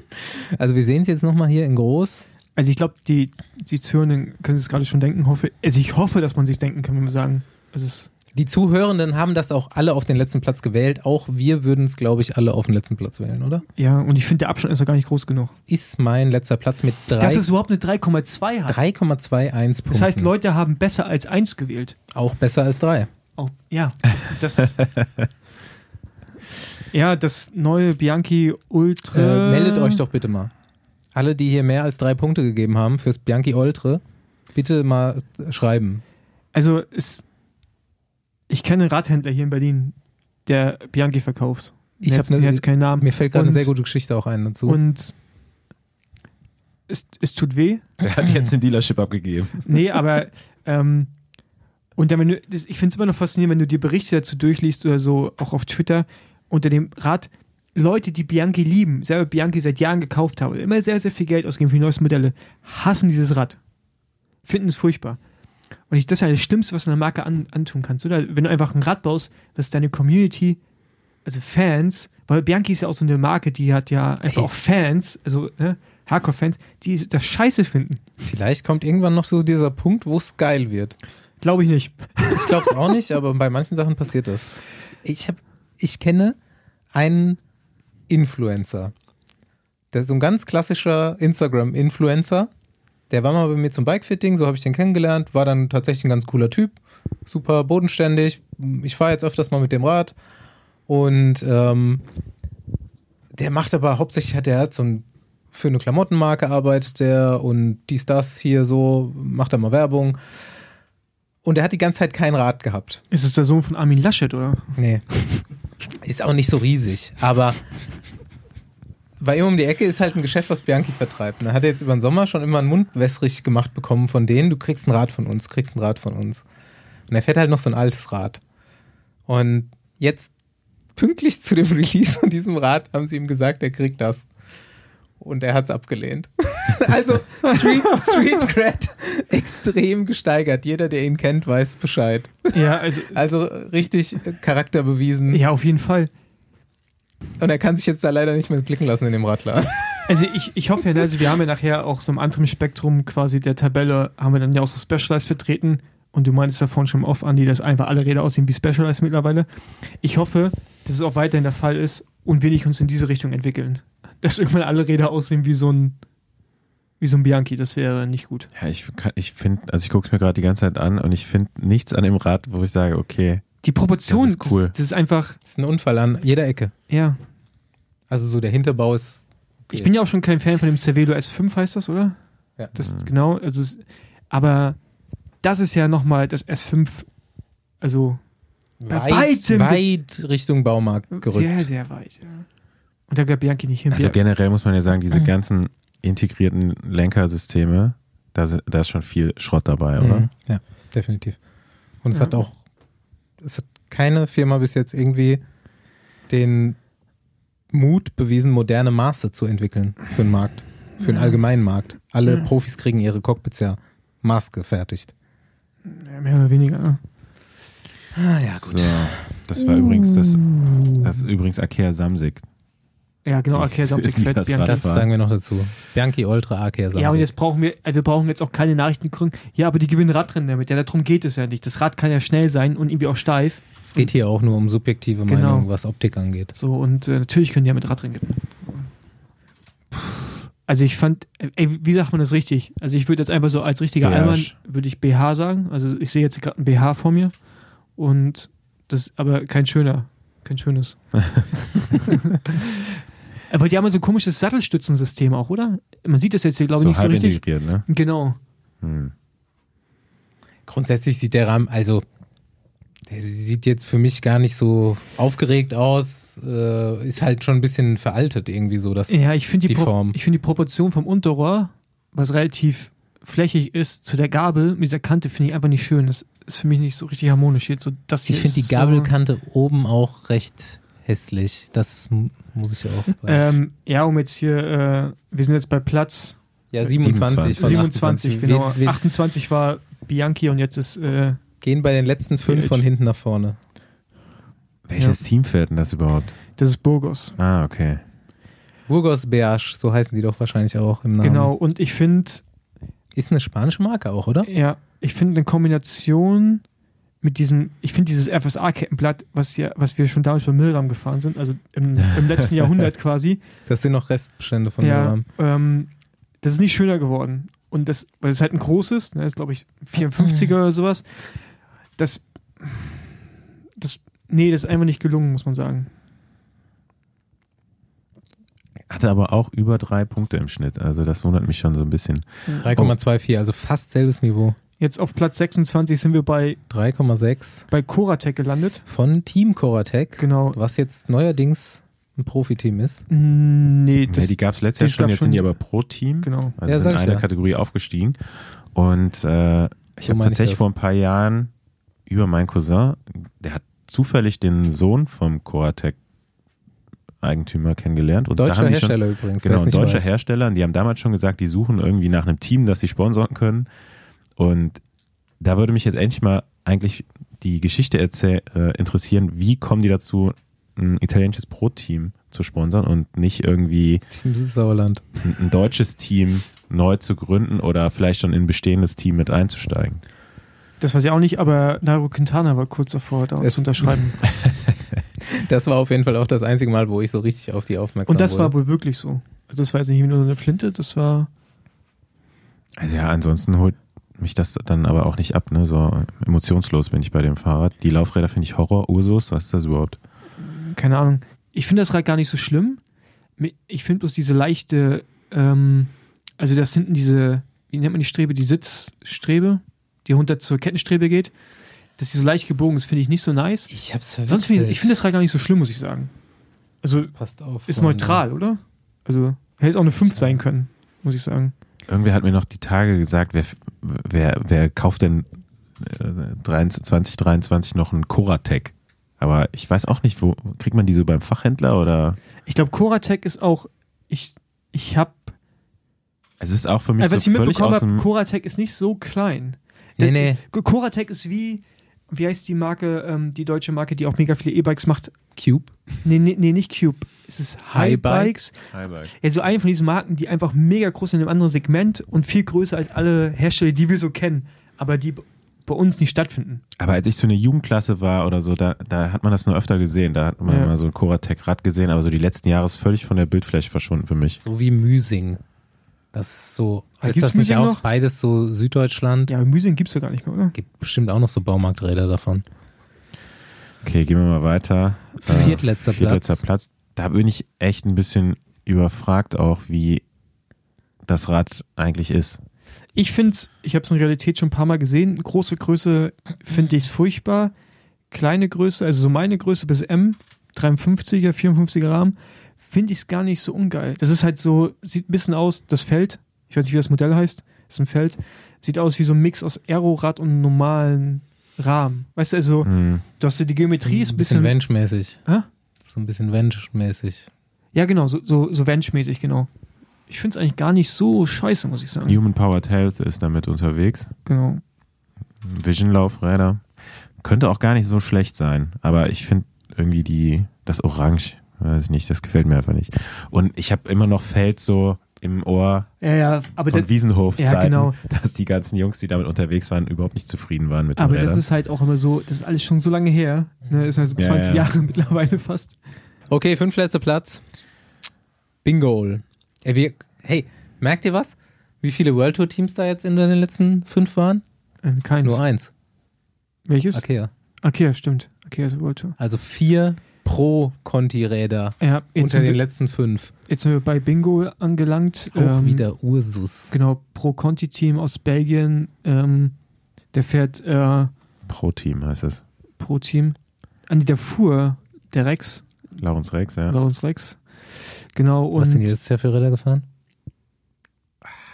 Also wir sehen es jetzt nochmal hier in groß. Also ich glaube, die, die Zuhörenden können sich gerade schon denken. Hoffe, also ich hoffe, dass man sich denken kann, wenn wir sagen, es ist Die Zuhörenden haben das auch alle auf den letzten Platz gewählt. Auch wir würden es, glaube ich, alle auf den letzten Platz wählen, oder? ja, und ich finde, der Abstand ist doch gar nicht groß genug. Ist mein letzter Platz mit drei- Dass es überhaupt eine 3,2 hat. 3,21 Punkten. Das heißt, Leute haben besser als 1 gewählt. Auch besser als drei. Auch, ja, das. ja, das neue Bianchi Ultra. Äh, meldet euch doch bitte mal. Alle, die hier mehr als drei Punkte gegeben haben fürs Bianchi Oltre, bitte mal schreiben. Also, es, ich kenne einen Radhändler hier in Berlin, der Bianchi verkauft. Ich Jetzt- hab ne- jetzt keinen Namen. Mir fällt gerade eine sehr gute Geschichte auch ein dazu. Und es, es tut weh. Der hat jetzt den Dealership abgegeben. Nee, aber ähm, und dann, wenn du, das, ich finde es immer noch faszinierend, wenn du die Berichte dazu durchliest oder so, auch auf Twitter, unter dem Rad, Leute, die Bianchi lieben, selber Bianchi seit Jahren gekauft haben, immer sehr, sehr viel Geld ausgeben für die neuesten Modelle, hassen dieses Rad. Finden es furchtbar. Und ich, das ist ja das Schlimmste, was du einer Marke an, antun kannst, oder? Wenn du einfach ein Rad baust, was deine Community, also Fans, weil Bianchi ist ja auch so eine Marke, die hat ja einfach Ey. auch Fans, also ne, Hardcore-Fans, die das scheiße finden. Vielleicht kommt irgendwann noch so dieser Punkt, wo es geil wird. Glaube ich nicht. Ich glaube es auch nicht, aber bei manchen Sachen passiert das. Ich, hab, ich kenne einen Influencer. Der ist so ein ganz klassischer Instagram-Influencer. Der war mal bei mir zum Bikefitting, so habe ich den kennengelernt, war dann tatsächlich ein ganz cooler Typ, super bodenständig. Ich fahre jetzt öfters mal mit dem Rad und ähm, der macht aber hauptsächlich hat er so ein für eine Klamottenmarke arbeitet der und dies, das hier so, macht er mal Werbung. Und er hat die ganze Zeit kein Rad gehabt. Ist es der Sohn von Armin Laschet, oder? Nee. Ist auch nicht so riesig, aber bei ihm um die Ecke ist halt ein Geschäft, was Bianchi vertreibt. Er hat jetzt über den Sommer schon immer einen Mund wässrig gemacht bekommen von denen, du kriegst ein Rad von uns, kriegst ein Rad von uns. Und er fährt halt noch so ein altes Rad. Und jetzt, pünktlich zu dem Release von diesem Rad, haben sie ihm gesagt, er kriegt das. Und er hat es abgelehnt. also Street, Street Cred extrem gesteigert. Jeder, der ihn kennt, weiß Bescheid. Ja, also, Also richtig Charakter bewiesen. ja, auf jeden Fall. Und er kann sich jetzt da leider nicht mehr blicken lassen in dem Radler. Also ich, ich hoffe ja, also wir haben ja nachher auch so im anderen Spektrum quasi der Tabelle, haben wir dann ja auch so Specialized vertreten. Und du meintest ja vorhin schon oft, Andi, dass einfach alle Räder aussehen wie Specialized mittlerweile. Ich hoffe, dass es auch weiterhin der Fall ist und wir nicht uns in diese Richtung entwickeln. Dass irgendwann alle Räder aussehen wie so ein, wie so ein Bianchi. Das wäre nicht gut. Ja, ich, kann- ich finde, also ich gucke es mir gerade die ganze Zeit an und ich finde nichts an dem Rad, wo ich sage, okay, Die Proportion, Das ist cool. das, das ist einfach, Das ist ein Unfall an jeder Ecke. ja. Also so der Hinterbau ist. Ich bin ja auch schon kein Fan von dem Cervelo S5, heißt das, oder? Ja. Das, Genau, also es, aber das ist ja nochmal das S5, also bei weit, weitem- weit Richtung Baumarkt gerückt. sehr, sehr weit. Ja. Und da gab Bianchi nicht hin. also generell muss man ja sagen, diese ganzen integrierten Lenkersysteme, da, da ist schon viel Schrott dabei, oder? Mhm. Ja, definitiv. Und es Ja. hat auch, es hat keine Firma bis jetzt irgendwie den Mut bewiesen, moderne Maße zu entwickeln für den Markt, für den Ja. allgemeinen Markt. Alle Ja. Profis kriegen ihre Cockpits ja maßgefertigt. ja, mehr oder weniger. Ah, ja, So, das war übrigens das, das ist übrigens Akea Samsic. Ja, genau, Optics wie Flat das Bianchi. Das sagen wir noch dazu. Bianchi Ultra AK Ja, und jetzt brauchen wir, äh, wir brauchen jetzt auch keine Nachrichten kriegen. Ja, aber die gewinnen Radrennen damit. Ja, darum geht es ja nicht. Das Rad kann ja schnell sein und irgendwie auch steif. Es geht hier auch nur um subjektive Genau. Meinung, was Optik angeht. So, und äh, natürlich können die ja mit Radrennen gewinnen. Also ich fand, äh, ey, wie sagt man das richtig? Also ich würde jetzt einfach so als richtiger BH. Allmann, würde ich BH sagen. Also ich sehe jetzt gerade ein BH vor mir. Und das, aber kein schöner. Kein schönes. aber die haben ja so ein komisches Sattelstützensystem auch, oder? Man sieht das jetzt hier, glaube ich, So nicht so halb richtig. integriert, ne? Genau. Hm. Grundsätzlich sieht der Rahmen, also der Sie sieht jetzt für mich gar nicht so aufgeregt aus. Äh, ist halt schon ein bisschen veraltet irgendwie so. Das, Ja, ich finde die, die Form. ich finde die Proportion vom Unterrohr, was relativ flächig ist, zu der Gabel mit dieser Kante, finde ich einfach nicht schön. Das ist für mich nicht so richtig harmonisch. Jetzt so, das hier Ich finde die Gabelkante oben auch recht hässlich. Das muss ich auch So, sagen. ähm, ja, um jetzt hier, äh, wir sind jetzt bei Platz ja, 27 von 27, 28. genau. Wir, wir 28 war Bianchi und jetzt ist, äh, gehen bei den letzten fünf von hinten nach vorne. Welches Team fährt denn das überhaupt? das ist Burgos. Ah, okay. Burgos Beage, so heißen die doch wahrscheinlich auch im Namen. Genau, und ich finde, Ist eine spanische Marke auch, oder? ja, ich finde eine Kombination mit diesem, ich finde dieses FSA-Kettenblatt, was, ja, was wir schon damals bei Milram gefahren sind, also im, im letzten Jahrhundert quasi, Das sind noch Restbestände von ja, Milram. ähm, das ist nicht schöner geworden. Und das, weil es halt ein großes, ne, ist glaube ich 54er oder sowas. Das, das, nee, das ist einfach nicht gelungen, muss man sagen. Hatte aber auch über drei Punkte im Schnitt. Also das wundert mich schon so ein bisschen. 3,24, also fast selbes Niveau. Jetzt auf Platz 26 sind wir bei, 3,6 bei Koratek gelandet. von Team Coratec, Genau. was jetzt neuerdings ein Profiteam ist. Nee, das, ja, die gab es letztes Jahr schon, jetzt schon- sind die aber pro Team. genau. Also Ja, sind in ich eine ja. Kategorie aufgestiegen. Und äh, ich So habe ich tatsächlich vor ein paar Jahren über meinen Cousin, der hat zufällig den Sohn vom Coratec Eigentümer kennengelernt. Und da Deutscher haben die schon, Hersteller übrigens. Genau, deutscher weiß. Hersteller. Und die haben damals schon gesagt, die suchen irgendwie nach einem Team, das sie sponsoren können. Und da würde mich jetzt endlich mal eigentlich die Geschichte erzähl- äh, interessieren, wie kommen die dazu, ein italienisches Pro-Team zu sponsern und nicht irgendwie Team Sauerland. ein, ein deutsches Team neu zu gründen oder vielleicht schon in ein bestehendes Team mit einzusteigen. Das weiß ich auch nicht, aber Nairo Quintana war kurz davor, da Es- zu unterschreiben. Das war auf jeden Fall auch das einzige Mal, wo ich so richtig auf die aufmerksam Und das wurde. war wohl wirklich so. Also das war jetzt nicht nur eine Flinte, das war Also ja, ansonsten holt mich das dann aber auch nicht ab, ne? So emotionslos bin ich bei dem Fahrrad. Die Laufräder finde ich Horror. Ursus, was ist das überhaupt? keine Ahnung. Ich finde das Rad gar nicht so schlimm. Ich finde bloß diese leichte, ähm, also das hinten diese, wie nennt man die Strebe, die Sitzstrebe, die runter zur Kettenstrebe geht, dass die so leicht gebogen ist, finde ich nicht so nice. ich hab's Sonst verwechselt. finde ich, ich finde das Rad gar nicht so schlimm, muss ich sagen. Also Passt auf. ist Freunde. neutral, oder? Also hätte auch eine 5 sein können, muss ich sagen. Irgendwer hat mir noch die Tage gesagt, wer, wer, wer kauft denn äh, 23, 2023 noch einen Coratec? Aber ich weiß auch nicht, wo kriegt man die so beim Fachhändler oder? Ich glaube, Coratec ist auch, ich, ich habe, Es ist auch für mich also, was so ich völlig mitbekommen aus habe, dem. Coratec ist nicht so klein. Nee, nee. Coratec ist wie, wie heißt die Marke, ähm, die deutsche Marke, die auch mega viele E-Bikes macht? Cube. Nee, nee, nee, nicht Cube. Es ist High High Bike? Bikes. Ja, so eine von diesen Marken, die einfach mega groß sind in einem anderen Segment und viel größer als alle Hersteller, die wir so kennen, aber die bei uns nicht stattfinden. Aber als ich so eine Jugendklasse war oder so, da, da hat man das nur öfter gesehen. Da hat man Ja. mal so ein Coratec-Rad gesehen, aber so die letzten Jahre ist völlig von der Bildfläche verschwunden für mich. So wie Müsing. Das ist so. Ja, ist gibt's das nicht Müsing auch noch? beides so Süddeutschland? Ja, aber Müsing gibt es ja gar nicht mehr, oder? Gibt bestimmt auch noch so Baumarkträder davon. Okay, gehen wir mal weiter. Äh, Viertletzter Viertletzter Platz. Platz. Da bin ich echt ein bisschen überfragt auch, wie das Rad eigentlich ist. Ich finde es, ich habe es in Realität schon ein paar Mal gesehen. Große Größe finde ich es furchtbar. Kleine Größe, also so meine Größe bis M, 53er, 54er Rahmen, finde ich es gar nicht so ungeil. Das ist halt so, sieht ein bisschen aus, das Feld, ich weiß nicht, wie das Modell heißt, ist ein Feld, sieht aus wie so ein Mix aus Aerorad und einem normalen Rahmen. Weißt du, also, Hm. du hast die Geometrie, ist ein ein bisschen bisschen. Wench-mäßig. Hä? So ein bisschen Wench-mäßig. Ja, genau, so, so, so Bench-mäßig, genau. Ich finde es eigentlich gar nicht so scheiße, muss ich sagen. Human Powered Health ist damit unterwegs. Genau. Vision-Laufräder. Könnte auch gar nicht so schlecht sein, aber ich finde irgendwie die, das Orange, weiß ich nicht, das gefällt mir einfach nicht. Und ich habe immer noch Feld so im Ohr Ja, ja, aber von das, Wiesenhof Ja, genau. dass die ganzen Jungs, die damit unterwegs waren, überhaupt nicht zufrieden waren mit den Aber Rädern. das ist halt auch immer so, das ist alles schon so lange her. Ne? Ist also Ja, 20 ja. Jahre mittlerweile fast. Okay, fünfletzter Platz. Bingo. Ey, wir, hey, merkt ihr was? Wie viele World Tour Teams da jetzt in den letzten fünf waren? Äh, keins. Nur eins. Welches? Okay, Okay. ja, stimmt. Okay, also World Tour. Also vier Pro-Conti-Räder Ja, jetzt unter den wir, letzten fünf. jetzt sind wir bei Bingo angelangt. Auch Ähm, wieder Ursus. Genau, Pro Conti-Team aus Belgien. Ähm, der fährt äh, Pro-Team heißt es. pro Team. An die der fuhr, der Rex, Laurens Rex, ja. Lawrence Rex. Genau, Was sind und die jetzt für Räder gefahren?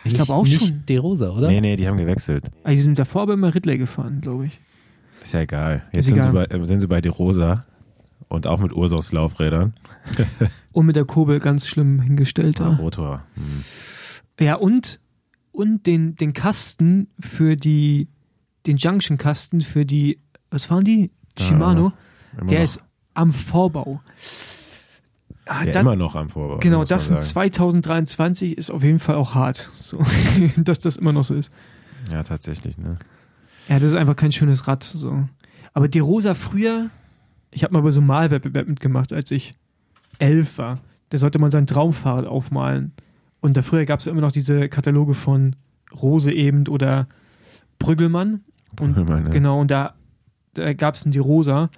ich glaube auch nicht schon. Nicht De Rosa, oder? Nee, nee, die haben gewechselt. Ah, die sind davor aber immer Ridley gefahren, glaube ich. Ist ja egal. Jetzt sind, egal. Sie bei, äh, sind sie bei De Rosa und auch mit Ursos Laufrädern. Und mit der Kurbel ganz schlimm hingestellt. Da. Rotor. Hm. Ja, und, und den, den Kasten für die, den Junction-Kasten für die, was waren die? Ja, Shimano. Der noch, ist am Vorbau. Ah, ja, dann- immer noch am Vorbau. Genau, das in sagen. 2023 ist auf jeden Fall auch hart, so, dass das immer noch so ist. Ja, tatsächlich, ne? Ja, das ist einfach kein schönes Rad. So. Aber die Rosa früher, ich habe mal bei so einem Malwettbewerb mitgemacht, als ich elf war. Da sollte man sein Traumfahrrad aufmalen. Und da früher gab es immer noch diese Kataloge von Rose eben oder Brüggelmann. Und Brüggelmann, ja. Genau, und da, da gab es die Rosa,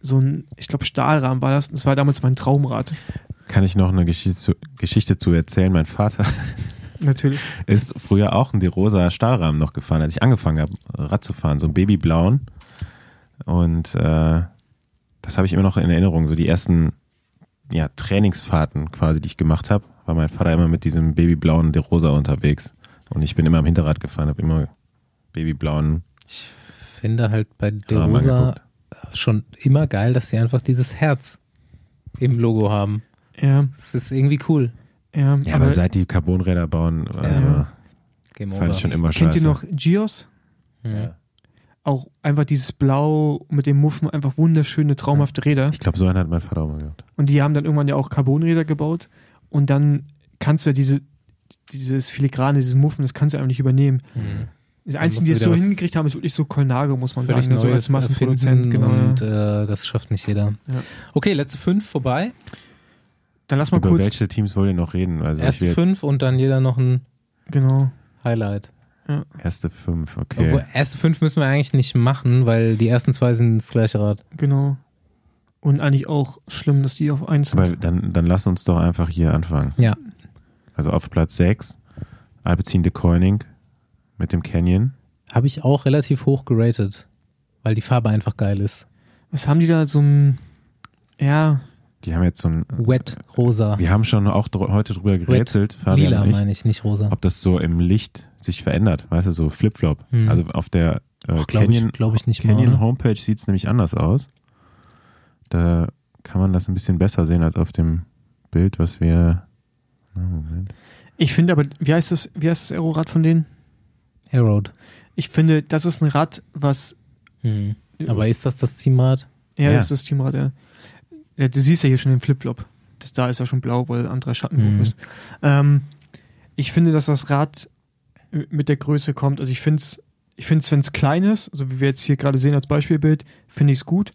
so ein, ich glaube, Stahlrahmen war das. Das war damals mein Traumrad. Kann ich noch eine Geschichte zu, Geschichte zu erzählen? Mein Vater Natürlich. ist früher auch einen Derosa Stahlrahmen noch gefahren, als ich angefangen habe, Rad zu fahren, so einen babyblauen. Und äh, das habe ich immer noch in Erinnerung. So die ersten ja, Trainingsfahrten quasi, die ich gemacht habe, war mein Vater immer mit diesem babyblauen Derosa unterwegs. Und ich bin immer am Hinterrad gefahren, habe immer babyblauen Ich finde halt bei De Rosa schon immer geil, dass sie einfach dieses Herz im Logo haben. Ja, Das ist irgendwie cool. ja. Ja, aber, seit die Carbonräder bauen, also, Ja. Fand ich schon immer Kennt scheiße. ihr noch Gios? Ja. Auch einfach dieses Blau mit dem Muffen, einfach wunderschöne, traumhafte Räder. Ich glaube, so einen hat mein Vater auch mal gehabt. Und die haben dann irgendwann ja auch Carbonräder gebaut. Und dann kannst du ja diese, dieses Filigrane, dieses Muffen, das kannst du einfach nicht übernehmen. Mhm. Einzigen, musst die es so hingekriegt haben, ist wirklich so Colnago, muss man Völlig sagen. So Neues als Massenproduzent, genau. Und äh, das schafft nicht jeder. Ja. Okay, letzte fünf vorbei. Dann lass mal Über kurz. welche Teams wollt ihr noch reden? Also will fünf und dann jeder noch ein Genau. Highlight. Erste fünf, okay. Obwohl, erste fünf müssen wir eigentlich nicht machen, weil die ersten zwei sind das gleiche Rad. Genau. Und eigentlich auch schlimm, dass die auf 1 sind. Aber dann, dann lass uns doch einfach hier anfangen. Ja. Also auf Platz 6, Alpecin de Koenig mit dem Canyon. Habe ich auch relativ hoch geratet, weil die Farbe einfach geil ist. Was haben die da so ein. Ja, Die haben jetzt so ein. Wet, rosa. Wir haben schon auch dr heute drüber gerätselt, Fabian Lila meine ich, nicht rosa. ob das so im Licht sich verändert, weißt du, so Flip-Flop. Hm. Also auf der äh, Ach, glaub ich- Canyon, glaub ich nicht mal, Canyon oder? Homepage sieht es nämlich anders aus. Da kann man das ein bisschen besser sehen als auf dem Bild, was wir. Moment. ich finde aber, wie heißt das, wie heißt das Aerorad von denen? Aeroad. Ich finde, das ist ein Rad, was. Hm. Aber ist das das Teamrad? Ja, Ja. das ist das Teamrad, ja. ja. Du siehst ja hier schon den Flipflop. Das da ist ja schon blau, weil anderer Schattenwurf Mhm. ist. Ähm, ich finde, dass das Rad mit der Größe kommt. Also ich finde es, ich finde es, wenn es klein ist, so wie wir jetzt hier gerade sehen als Beispielbild, finde ich es gut.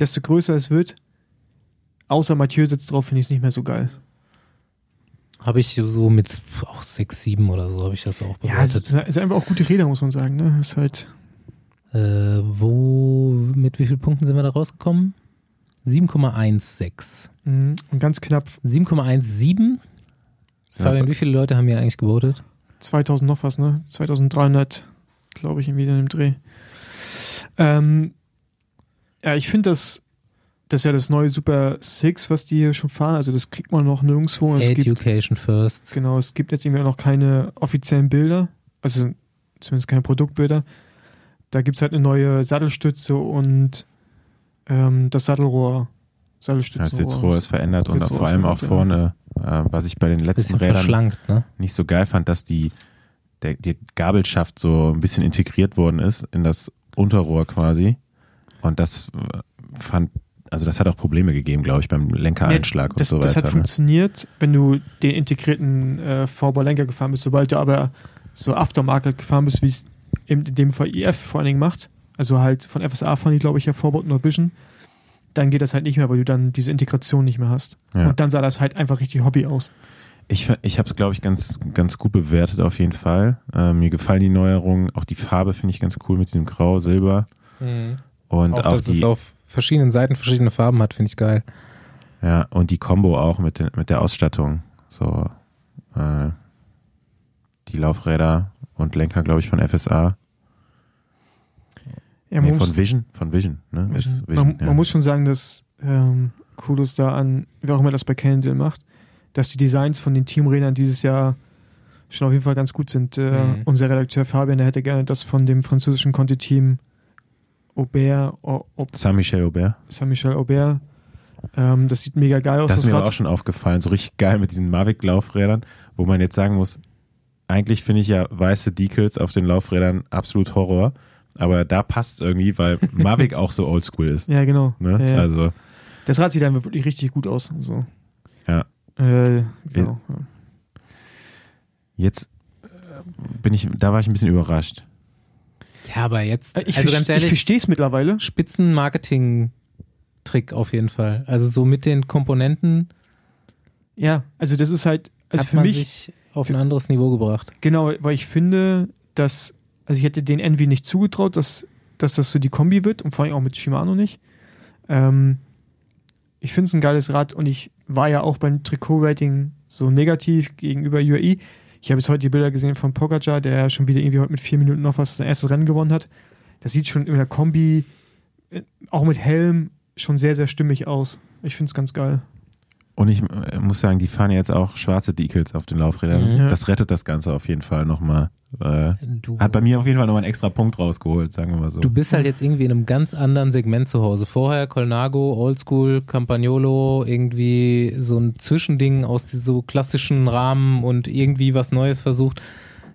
Desto größer es wird, außer Mathieu sitzt drauf, finde ich es nicht mehr so geil. Habe ich so mit auch 6, 7 oder so habe ich das auch Ja, es bewertet. ist, ist einfach auch gute Räder, muss man sagen. Ne? Ist halt, äh, wo, mit wie vielen Punkten sind wir da rausgekommen? 7,16. mh, und ganz knapp 7,17. Fabian, wie viele Leute haben hier eigentlich gewotet? 2000 noch was, ne? 2300, glaube ich, irgendwie in dem Dreh. Ähm, ja, ich finde das, das ist ja das neue Super Six, was die hier schon fahren. Also das kriegt man noch nirgendwo. Es gibt, Education First. genau, es gibt jetzt irgendwie auch noch keine offiziellen Bilder, also zumindest keine Produktbilder. Da gibt es halt eine neue Sattelstütze und ähm, das Sattelrohr. Sattelstütze. Das Sitzrohr ist verändert und vor ist allem auch vorne, äh, was ich bei den letzten Rädern ne? nicht so geil fand, dass die, der, die Gabelschaft so ein bisschen integriert worden ist in das Unterrohr quasi. Und das äh, fand, also das hat auch Probleme gegeben, glaube ich, beim Lenkereinschlag das, und so das hat weiter. Ne? funktioniert, wenn du den integrierten äh, Vorbaulenker gefahren bist. Sobald du aber so Aftermarket gefahren bist, wie es in dem Fall IF vor allen Dingen macht, also halt von FSA fahren die, glaube ich, ja Vorbaut nur Vision, dann geht das halt nicht mehr, weil du dann diese Integration nicht mehr hast. Ja. Und dann sah das halt einfach richtig Hobby aus. Ich, ich habe es, glaube ich, ganz, ganz gut bewertet auf jeden Fall. Ähm, mir gefallen die Neuerungen. Auch die Farbe finde ich ganz cool mit diesem Grau, Silber. Und Auch, auch, dass es die, auf verschiedenen Seiten verschiedene Farben hat, finde ich geil. ja, und die Combo auch mit, den, mit der Ausstattung. So, äh, die Laufräder und Lenker, glaube ich, von FSA. Ja, nee, man, von Vision, von Vision, ne? Man, Vision, man ja. muss schon sagen, dass ähm, Kudos da an, wer auch immer das bei Cannondale macht, dass die Designs von den Teamrädern dieses Jahr schon auf jeden Fall ganz gut sind. Äh, Mhm. Unser Redakteur Fabian, der hätte gerne das von dem französischen Conti-Team Aubert, Saint-Michel Aubert. Saint-Michel Aubert. Ähm, das sieht mega geil aus. Das ist mir Rad. auch schon aufgefallen, so richtig geil mit diesen Mavic-Laufrädern, wo man jetzt sagen muss, eigentlich finde ich ja weiße Decals auf den Laufrädern absolut Horror, aber da passt irgendwie, weil Mavic auch so oldschool ist. Ja, genau. Ne? Ja, ja. Also, Das Rad sieht einfach wirklich richtig gut aus. So. Ja. Äh, genau. jetzt äh, bin ich, da war ich ein bisschen überrascht. Ja, aber jetzt, Äh, Ich, also ganz ich ehrlich, verstehe es mittlerweile. Spitzen-Marketing-Trick auf jeden Fall. Also so mit den Komponenten Ja, also das ist halt, also hat für man mich, sich auf ein anderes Niveau gebracht. genau, weil ich finde, dass, also ich hätte den Envy nicht zugetraut, dass, dass das so die Kombi wird und vor allem auch mit Shimano nicht. Ähm, ich finde es ein geiles Rad und ich war ja auch beim Trikot-Rating so negativ gegenüber UAE. Ich habe jetzt heute die Bilder gesehen von Pogacar, der ja schon wieder irgendwie heute mit vier Minuten noch was sein erstes Rennen gewonnen hat. Das sieht schon in der Kombi, äh, auch mit Helm, schon sehr, sehr stimmig aus. Ich finde es ganz geil. Und ich äh, muss sagen, die fahren ja jetzt auch schwarze Decals auf den Laufrädern. Mhm. Ja. Das rettet das Ganze auf jeden Fall nochmal. Äh, hat bei mir auf jeden Fall nochmal einen extra Punkt rausgeholt, sagen wir mal so. du bist halt jetzt irgendwie in einem ganz anderen Segment zu Hause. Vorher Colnago, Oldschool, Campagnolo, irgendwie so ein Zwischending aus so klassischen Rahmen und irgendwie was Neues versucht.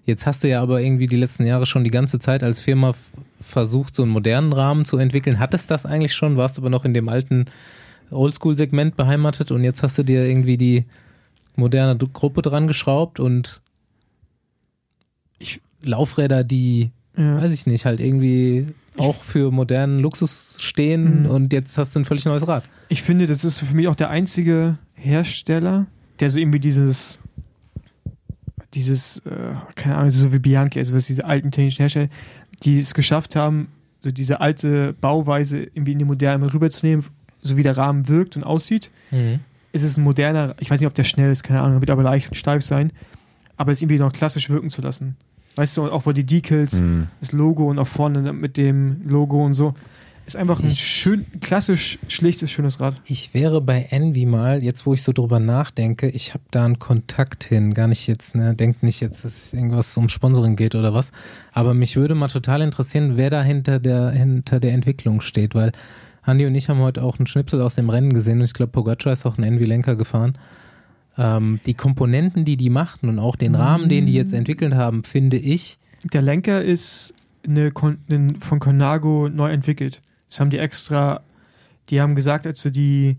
Jetzt hast du ja aber irgendwie die letzten Jahre schon die ganze Zeit als Firma versucht, so einen modernen Rahmen zu entwickeln. Hattest das eigentlich schon, warst aber noch in dem alten Oldschool-Segment beheimatet und jetzt hast du dir irgendwie die moderne Gruppe dran geschraubt und ich, Laufräder, die, Ja. weiß ich nicht, halt irgendwie auch für modernen Luxus stehen Mhm. und jetzt hast du ein völlig neues Rad. Ich finde, das ist für mich auch der einzige Hersteller, der so irgendwie dieses, dieses, äh, keine Ahnung, so wie Bianchi, also was diese alten technischen Hersteller, die es geschafft haben, so diese alte Bauweise irgendwie in die moderne rüberzunehmen, so wie der Rahmen wirkt und aussieht. Ist es ein moderner, ich weiß nicht, ob der schnell ist, keine Ahnung, wird aber leicht und steif sein, aber es irgendwie noch klassisch wirken zu lassen. Weißt du, auch wo die Decals, Mhm. das Logo und auch vorne mit dem Logo und so. Ist einfach ein Ich- schön, klassisch schlichtes, schönes Rad. Ich wäre bei Envy mal, jetzt wo ich so drüber nachdenke, ich habe da einen Kontakt hin, gar nicht jetzt, ne, denkt nicht jetzt, dass es irgendwas um Sponsoring geht oder was, aber mich würde mal total interessieren, wer da hinter der, hinter der Entwicklung steht, weil Andi und ich haben heute auch einen Schnipsel aus dem Rennen gesehen und ich glaube, Pogacar ist auch einen Envy-Lenker gefahren. Ähm, die Komponenten, die die machten und auch den Rahmen, den die jetzt entwickelt haben, finde ich, Der Lenker ist eine, Kon- von Conago neu entwickelt. Das haben die extra, die haben gesagt, als sie die,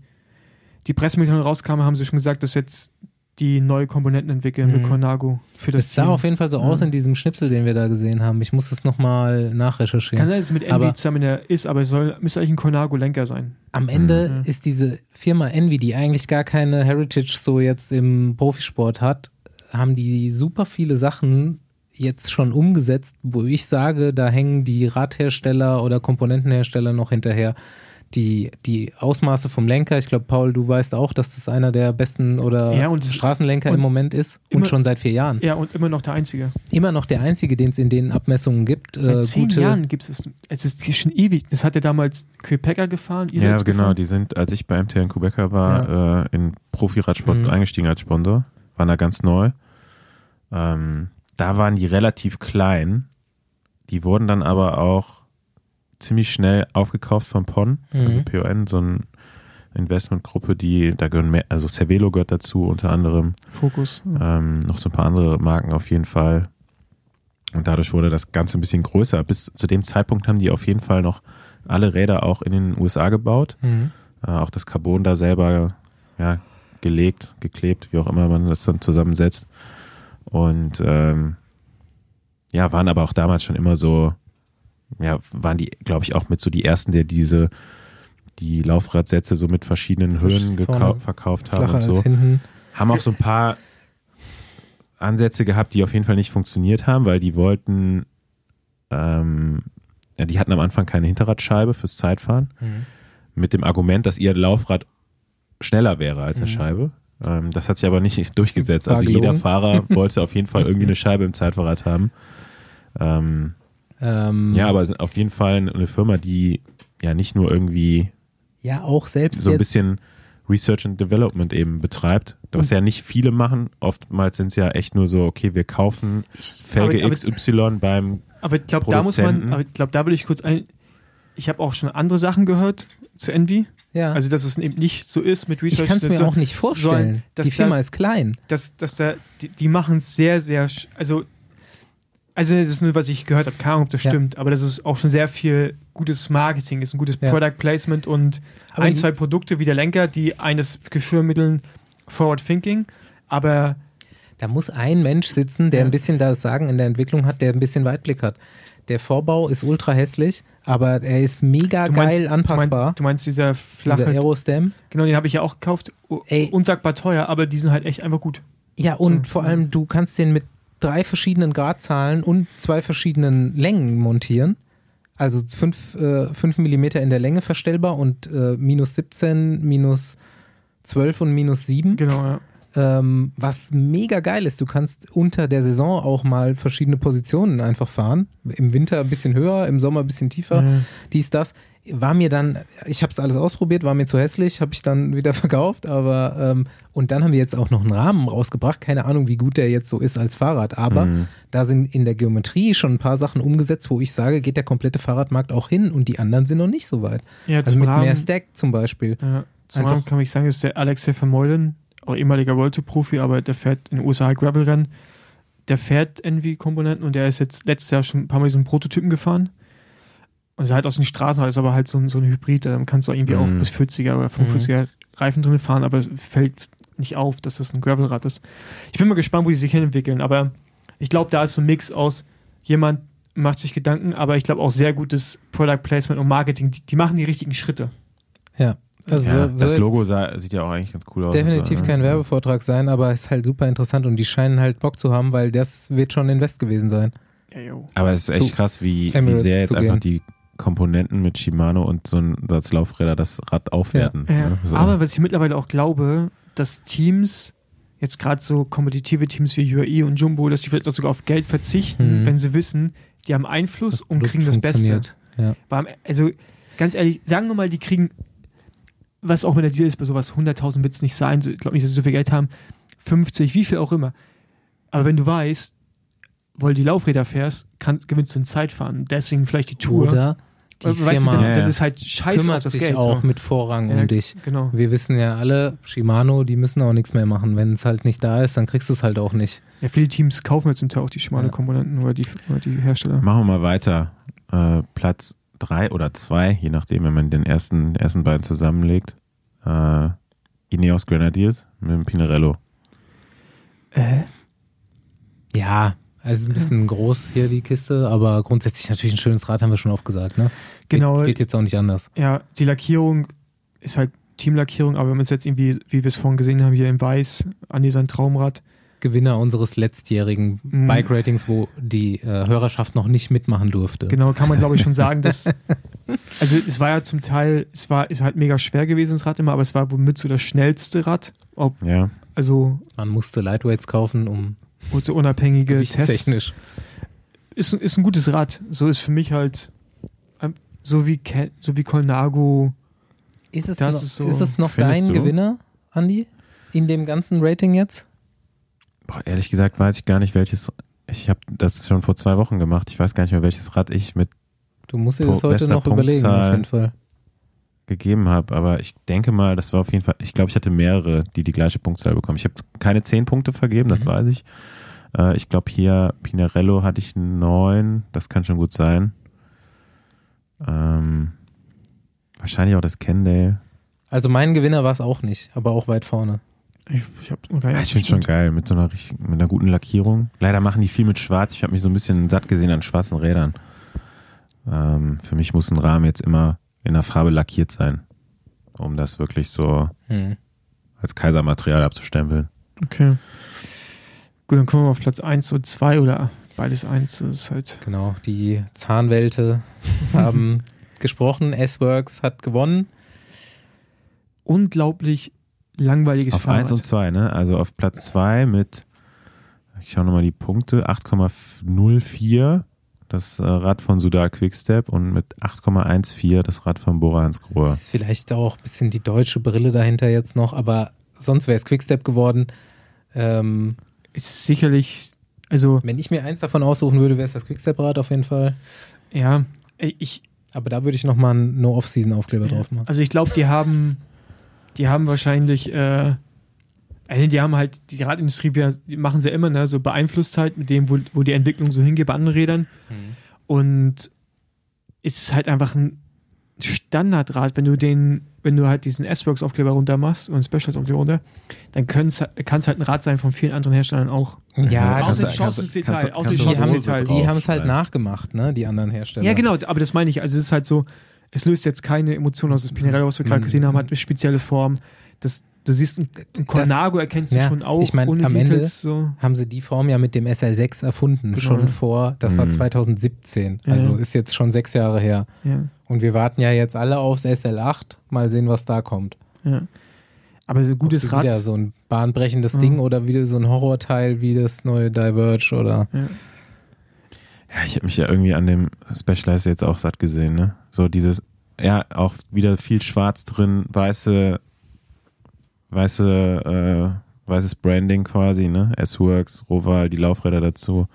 die Pressemitteilung rauskam, haben sie schon gesagt, dass jetzt die neue Komponenten entwickeln mit Mhm. Conago für das es sah Team. auf jeden Fall so aus Ja. in diesem Schnipsel, den wir da gesehen haben. Ich muss es nochmal nachrecherchieren. Kann sein, dass es mit Envy zusammen der ist, aber es soll, müsste eigentlich ein Conago-Lenker sein. Am Ende Mhm. ist diese Firma Envy, die eigentlich gar keine Heritage so jetzt im Profisport hat, haben die super viele Sachen jetzt schon umgesetzt, wo ich sage, da hängen die Radhersteller oder Komponentenhersteller noch hinterher. Die, die Ausmaße vom Lenker, ich glaube, Paul, du weißt auch, dass das einer der besten oder Ja, und Straßenlenker und im Moment ist und immer- schon seit vier Jahren. Ja, und immer noch der einzige. Immer noch der einzige, den es in den Abmessungen gibt. Seit äh, zehn gute, Jahren gibt es es. Es ist schon ewig. Das hat er damals Quebecer gefahren. ihr Ja, genau. gefahren? Die sind, als ich bei MTN Quebecer war, äh, in Profi-Radsport Mhm. eingestiegen als Sponsor. Waren da ganz neu. Ähm, da waren die relativ klein. Die wurden dann aber auch ziemlich schnell aufgekauft von PON, Mhm. also PON, so eine Investmentgruppe, die, da gehören mehr, also Cervelo gehört dazu unter anderem, Fokus. ähm, noch so ein paar andere Marken auf jeden Fall. Und dadurch wurde das Ganze ein bisschen größer. Bis zu dem Zeitpunkt haben die auf jeden Fall noch alle Räder auch in den USA gebaut. Mhm. Äh, auch das Carbon da selber ja, gelegt, geklebt, wie auch immer man das dann zusammensetzt. Und ähm, ja, waren aber auch damals schon immer so, ja, waren die, glaube ich, auch mit so die ersten, der diese die Laufradsätze so mit verschiedenen Höhen verkauft haben und so. Haben auch so ein paar Ansätze gehabt, die auf jeden Fall nicht funktioniert haben, weil die wollten, ähm, ja, die hatten am Anfang keine Hinterradscheibe fürs Zeitfahren Mhm. mit dem Argument, dass ihr Laufrad schneller wäre als eine Mhm. Scheibe. Ähm, das hat sich aber nicht durchgesetzt. Also jeder. Fahrer wollte auf jeden Fall irgendwie eine Scheibe im Zeitfahrrad haben. Ähm, Ähm, Ja, aber auf jeden Fall eine Firma, die ja nicht nur irgendwie ja, auch selbst so ein bisschen Research and Development eben betreibt, was ja nicht viele machen. Oftmals sind es ja echt nur so, okay, wir kaufen Felge Aber- aber- XY beim Aber ich glaube, da muss man, Produzenten. aber ich glaube, da würde ich kurz ein. Ich habe auch schon andere Sachen gehört zu Envy. ja. Also, dass es eben nicht so ist mit Research. ich kann es mir so- auch nicht vorstellen. dass Die Firma das, ist klein. dass, dass da, die, die machen es sehr, sehr, also, also das ist nur, was ich gehört habe, keine Ahnung, ob das Ja. stimmt, aber das ist auch schon sehr viel gutes Marketing, ist ein gutes Ja. Product Placement und Aber ein, zwei Produkte wie der Lenker, die eines Gefühl vermitteln, Forward Thinking, aber Da muss ein Mensch sitzen, der Ja. ein bisschen das Sagen in der Entwicklung hat, der ein bisschen Weitblick hat. Der Vorbau ist ultra hässlich, aber er ist mega meinst, geil anpassbar. Du meinst, du meinst dieser Dieser flache, Aerostem. genau, den habe ich ja auch gekauft, Ey. unsagbar teuer, aber die sind halt echt einfach gut. Ja, und So, vor allem, du kannst den mit drei verschiedenen Gradzahlen und zwei verschiedenen Längen montieren. Also 5 äh, fünf Millimeter in der Länge verstellbar und äh, minus 17, minus 12 und minus 7. Genau, ja. Ähm, was mega geil ist, du kannst unter der Saison auch mal verschiedene Positionen einfach fahren. Im Winter ein bisschen höher, im Sommer ein bisschen tiefer. Ja. Dies, das. War mir dann, ich habe es alles ausprobiert, war mir zu hässlich, habe ich dann wieder verkauft. Aber ähm, und dann haben wir jetzt auch noch einen Rahmen rausgebracht. Keine Ahnung, wie gut der jetzt so ist als Fahrrad. Aber Mhm. da sind in der Geometrie schon ein paar Sachen umgesetzt, wo ich sage, geht der komplette Fahrradmarkt auch hin und die anderen sind noch nicht so weit. Ja, Also mit Rahmen- mehr Stack zum Beispiel. Ja, zum Einfach- Rahmen kann ich sagen, ist der Alexei Vermeulen, auch ehemaliger World Tour Profi, aber der fährt in den USA Gravelrennen. Der fährt Envy-Komponenten und der ist jetzt letztes Jahr schon ein paar Mal diesen Prototypen gefahren. Und ist halt aus den Straßen, ist aber halt so ein, so ein Hybrid, da kannst du irgendwie auch Mhm. bis 40er oder 45er Reifen drin fahren, aber es fällt nicht auf, dass das ein Gravelrad ist. Ich bin mal gespannt, wo die sich hinentwickeln, aber ich glaube, da ist so ein Mix aus, jemand macht sich Gedanken, aber ich glaube auch sehr gutes Product Placement und Marketing, die, die machen die richtigen Schritte. Ja. Also ja, das Logo sah, sieht ja auch eigentlich ganz cool aus. definitiv so, ne? kein Werbevortrag sein, aber es ist halt super interessant und die scheinen halt Bock zu haben, weil das wird schon Invest gewesen sein. Ja. Aber es ist echt zu krass, wie, wie sehr jetzt einfach die Komponenten mit Shimano und so ein Satz Laufräder das Rad aufwerten. Ja, ne? so. aber was ich mittlerweile auch glaube, dass Teams, jetzt gerade so kompetitive Teams wie UAE und Jumbo, dass sie vielleicht auch sogar auf Geld verzichten, Mhm. wenn sie wissen, die haben Einfluss und Produkt kriegen das Beste. Ja. Weil Also ganz ehrlich, sagen wir mal, die kriegen, was auch mit der Deal ist, bei sowas 100.000 wird es nicht sein, so- ich glaube nicht, dass sie so viel Geld haben, 50, wie viel auch immer. Aber wenn du weißt, weil die Laufräder fährst, kann, gewinnst du ein Zeitfahren. Deswegen vielleicht die Tour. Oder die Weil, weißt du, Firma das, Ja, das ist halt scheiße kümmert das sich Geld. auch mit Vorrang Ja, um dich. Genau. Wir wissen ja alle, Shimano, die müssen auch nichts mehr machen. Wenn es halt nicht da ist, dann kriegst du es halt auch nicht. Ja, viele Teams kaufen jetzt zum Teil auch die Shimano-Komponenten oder, die, oder die Hersteller. Machen wir mal weiter. Äh, Platz drei oder zwei, je nachdem, wenn man den ersten, ersten beiden zusammenlegt. Äh, Ineos Grenadiers mit dem Pinarello. Äh? Ja, also ein bisschen groß hier die Kiste, aber grundsätzlich natürlich ein schönes Rad, haben wir schon oft gesagt. Ne? Genau. Geht, geht jetzt auch nicht anders. Ja, die Lackierung ist halt Teamlackierung, aber wenn man es jetzt irgendwie, wie wir es vorhin gesehen haben, hier in Weiß, an sein Traumrad. Gewinner unseres letztjährigen Mhm. Bike-Ratings, wo die äh, Hörerschaft noch nicht mitmachen durfte. Genau, kann man glaube ich schon sagen, dass. Also es war ja zum Teil, es war, ist halt mega schwer gewesen, das Rad immer, aber es war womit so das schnellste Rad. Ob, Ja. also Man musste Lightweights kaufen, um und so unabhängige Tests. gewichtstechnisch. Ist, ist ein gutes Rad. So ist für mich halt ähm, so wie Ke so wie Colnago. Ist es, Das noch, ist so- ist es noch dein du? Gewinner, Andi? In dem ganzen Rating jetzt? Boah, ehrlich gesagt weiß ich gar nicht, welches. Ich habe das schon vor zwei Wochen gemacht. Ich weiß gar nicht mehr, welches Rad ich mit Du musst dir das heute noch überlegen, auf Punktzahl. jeden Fall. gegeben habe. Aber ich denke mal, das war auf jeden Fall. Ich glaube, ich hatte mehrere, die die gleiche Punktzahl bekommen. Ich habe keine zehn Punkte vergeben, das Mhm. weiß ich. Äh, ich glaube, hier Pinarello hatte ich neun. Das kann schon gut sein. Ähm, wahrscheinlich auch das Kendale. Also mein Gewinner war es auch nicht, aber auch weit vorne. Ich, ich, hab noch gar Ja, ich finde schon geil mit so einer richtig, mit einer guten Lackierung. Leider machen die viel mit Schwarz. Ich habe mich so ein bisschen satt gesehen an schwarzen Rädern. Ähm, für mich muss ein Rahmen jetzt immer in der Farbe lackiert sein, um das wirklich so Hm. als Kaisermaterial abzustempeln. Okay. Gut, dann kommen wir auf Platz 1 und 2 oder beides 1. Das ist halt. Genau, die Zahnwelte haben gesprochen. S-Works hat gewonnen. unglaublich langweiliges Auf Fahrrad. 1 und 2, ne? Also auf Platz 2 mit, ich schaue nochmal die Punkte, 8,04. das äh, Rad von Sudal Quickstep und mit 8,14 das Rad von Bora Hansgrohe. Das ist vielleicht auch ein bisschen die deutsche Brille dahinter jetzt noch, aber sonst wäre es Quickstep geworden. Ähm, Ist sicherlich, also, wenn ich mir eins davon aussuchen würde, wäre es das Quickstep-Rad auf jeden Fall. ja, ich, Aber da würde ich nochmal einen No-Off-Season-Aufkleber drauf machen. Also ich glaube, die haben, die haben wahrscheinlich, äh, äh, die haben halt, die Radindustrie, wir- die machen sie ja immer, ne, so beeinflusst halt mit dem, wo, wo die Entwicklung so hingeht bei anderen Rädern. Und es ist halt einfach ein Standardrad, wenn du den, wenn du halt diesen S-Works-Aufkleber runter machst und einen Specials-Aufkleber runter, dann kann es halt ein Rad sein von vielen anderen Herstellern auch. Ja, Außer das, die Chance ins Detail, kannst du- außer kannst die haben ins Hose Detail. drauf die haben es halt schreiben. nachgemacht, ne? Die anderen Hersteller. Ja, genau, aber das meine ich. Also es ist halt so, es löst jetzt keine Emotion aus. Das Pinarello, was wir gerade gesehen haben, hat eine spezielle Form. Das, du siehst, ein, Cornago erkennst du ja, schon auch, ich mein, ohne am Winkels, so. haben sie die Form ja mit dem SL6 erfunden, Genau. schon vor, das war Mhm. 2017, Ja. also ist jetzt schon sechs Jahre her. Ja, Und wir warten ja jetzt alle aufs SL8, mal sehen, was da kommt. ja. Aber so ein gutes Ob Rad. Wieder so ein bahnbrechendes Ja. Ding oder wieder so ein Horrorteil wie das neue Diverge oder. Ja. Ich habe mich ja irgendwie an dem Specialized jetzt auch satt gesehen, ne? So dieses, ja, auch wieder viel Schwarz drin, weiße, weiße, äh, weißes Branding quasi, ne? S-Works, Roval, die Laufräder dazu.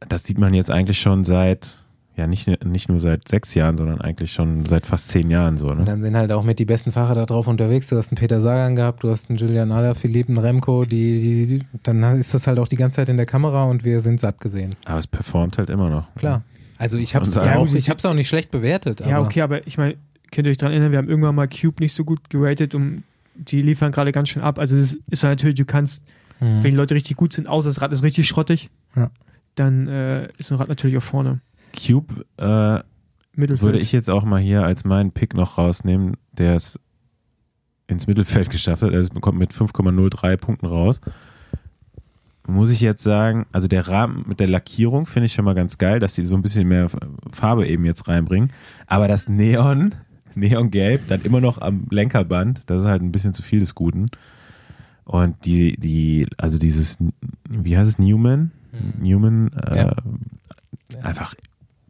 Das sieht man jetzt eigentlich schon seit, ja, nicht, nicht nur seit sechs Jahren, sondern eigentlich schon seit fast zehn Jahren so, Und ne? dann sind halt auch mit die besten Fahrer da drauf unterwegs. Du hast einen Peter Sagan gehabt, du hast einen Julian Alaphilippe, einen Remco, die, die, die, dann ist das halt auch die ganze Zeit in der Kamera und wir sind satt gesehen. Aber es performt halt immer noch. Klar. Also ich habe es Und ja auch, ich hab's auch nicht schlecht bewertet. ja, aber okay, aber ich meine, könnt ihr euch daran erinnern, wir haben irgendwann mal Cube nicht so gut geratet und die liefern gerade ganz schön ab. Also es ist ja natürlich, du kannst, Mhm. wenn die Leute richtig gut sind, außer das Rad ist richtig schrottig, Ja. dann äh, ist ein Rad natürlich auch vorne. Cube, äh, Mittelfeld. würde ich jetzt auch mal hier als meinen Pick noch rausnehmen, der es ins Mittelfeld geschafft hat. Also es kommt mit 5,03 Punkten raus. Muss ich jetzt sagen, also der Rahmen mit der Lackierung finde ich schon mal ganz geil, dass sie so ein bisschen mehr Farbe eben jetzt reinbringen. Aber das Neon, Neongelb, dann immer noch am Lenkerband, das ist halt ein bisschen zu viel des Guten. Und die, die, also dieses, wie heißt es, Newman? Newman, äh, Ja. einfach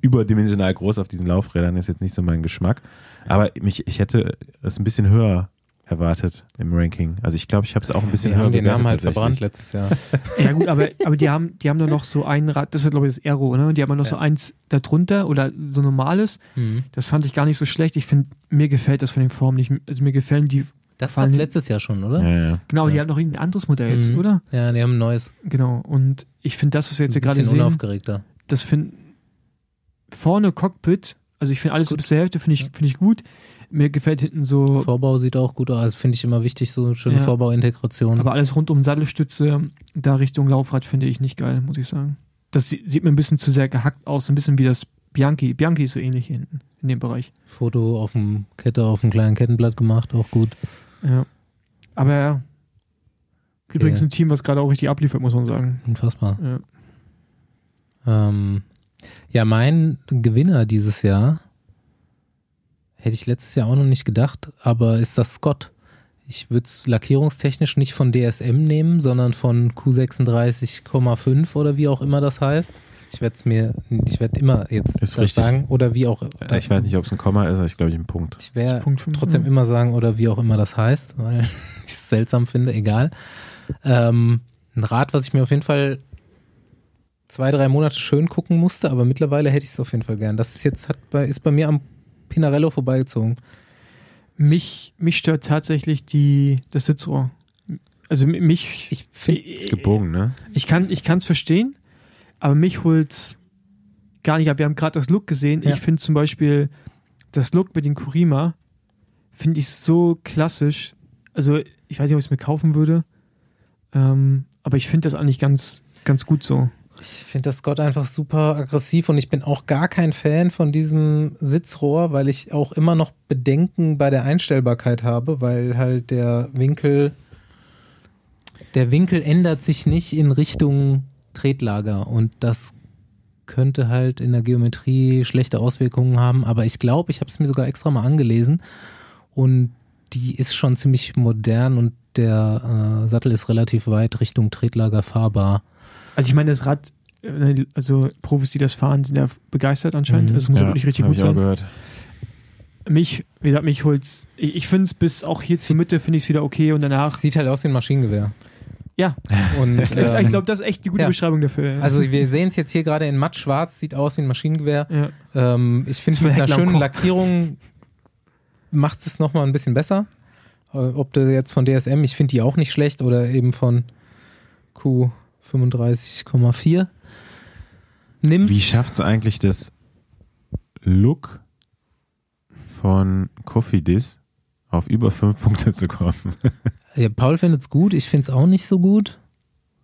überdimensional groß auf diesen Laufrädern ist jetzt nicht so mein Geschmack. Aber mich, ich hätte es ein bisschen höher erwartet im Ranking. Also ich glaube, ich habe es auch ein bisschen wir höher haben den bewertet Namen halt verbrannt letztes Jahr. Ja gut, aber, aber die haben, die haben da noch so ein Rad, das ist glaube ich das Aero, ne? Und die haben noch so Ja. eins darunter oder so normales. Mhm. Das fand ich gar nicht so schlecht. Ich finde, mir gefällt das von den Formen nicht. Also mir gefällen die, Das allem- gab's letztes Jahr schon, oder? Ja, ja. genau, die Ja. haben noch irgendein anderes Modell jetzt, Mhm. oder? Ja, die haben ein neues. Genau. Und ich finde das, was wir jetzt Ein hier gerade bisschen sehen, unaufgeregter. das finde vorne Cockpit, also ich finde alles bis zur Hälfte finde ich, Ja. finde ich gut. Mir gefällt hinten so, Vorbau sieht auch gut aus. Finde ich immer wichtig, so eine schöne Ja. Vorbauintegration. aber alles rund um Sattelstütze, da Richtung Laufrad finde ich nicht geil, muss ich sagen. Das sie- sieht mir ein bisschen zu sehr gehackt aus, ein bisschen wie das Bianchi. Bianchi ist so ähnlich hinten in dem Bereich. Foto auf dem Kette, auf dem kleinen Kettenblatt gemacht, auch gut. Ja. Aber ja. Übrigens ein Team, was gerade auch richtig abliefert, muss man sagen. Unfassbar. Ja. Ähm, ja, mein Gewinner dieses Jahr hätte ich letztes Jahr auch noch nicht gedacht, aber ist das Scott. Ich würde es lackierungstechnisch nicht von DSM nehmen, sondern von Q36,5 oder wie auch immer das heißt. Ich werde es mir, ich werde immer jetzt Ist das richtig. sagen oder wie auch. Äh, Ich weiß nicht, ob es ein Komma ist, aber ich glaube, ich ein Punkt. Ich werde trotzdem immer sagen oder wie auch immer das heißt, weil ich es seltsam finde, egal. Ähm, ein Rad, was ich mir auf jeden Fall zwei, drei Monate schön gucken musste, aber mittlerweile hätte ich es auf jeden Fall gern. Das ist jetzt, hat bei, ist bei mir am Pinarello vorbeigezogen. Mich, mich stört tatsächlich die, das Sitzrohr. Also mi- mich. Ich finde, Ist gebogen, ne? Ich kann es verstehen, aber mich holt's gar nicht ab. Wir haben gerade das Look gesehen. Ja. Ich finde zum Beispiel das Look mit den Kurima finde ich so klassisch. Also ich weiß nicht, ob ich es mir kaufen würde, ähm, aber ich finde das eigentlich ganz, ganz gut so. Ich finde das Scott einfach super aggressiv und ich bin auch gar kein Fan von diesem Sitzrohr, weil ich auch immer noch Bedenken bei der Einstellbarkeit habe, weil halt der Winkel, der Winkel ändert sich nicht in Richtung Tretlager und das könnte halt in der Geometrie schlechte Auswirkungen haben, aber ich glaube, ich habe es mir sogar extra mal angelesen und die ist schon ziemlich modern und der äh, Sattel ist relativ weit Richtung Tretlager fahrbar. Also ich meine, das Rad äh, also Profis, die das fahren, sind ja begeistert anscheinend. Mhm. Es muss ja wirklich richtig gut ich auch sein. gehört. Mich, wie gesagt, mich holt's. Ich, ich finde es bis auch hier zur Mitte finde ich es wieder okay und danach. Sieht halt aus wie ein Maschinengewehr. Ja, Und, ich, ich ähm, glaube, das ist echt die gute ja. Beschreibung dafür. also wir sehen es jetzt hier gerade in matt schwarz, sieht aus wie ein Maschinengewehr. ja. Ähm, ich finde, Das mit einer schönen Koch. Lackierung macht es nochmal ein bisschen besser. Äh, Ob du jetzt von DSM, ich finde die auch nicht schlecht, oder eben von Q35,4 nimmst. Wie schafft es eigentlich das Look von Kofidis auf über fünf Punkte zu kommen? ja, Paul findet es gut, ich finde es auch nicht so gut.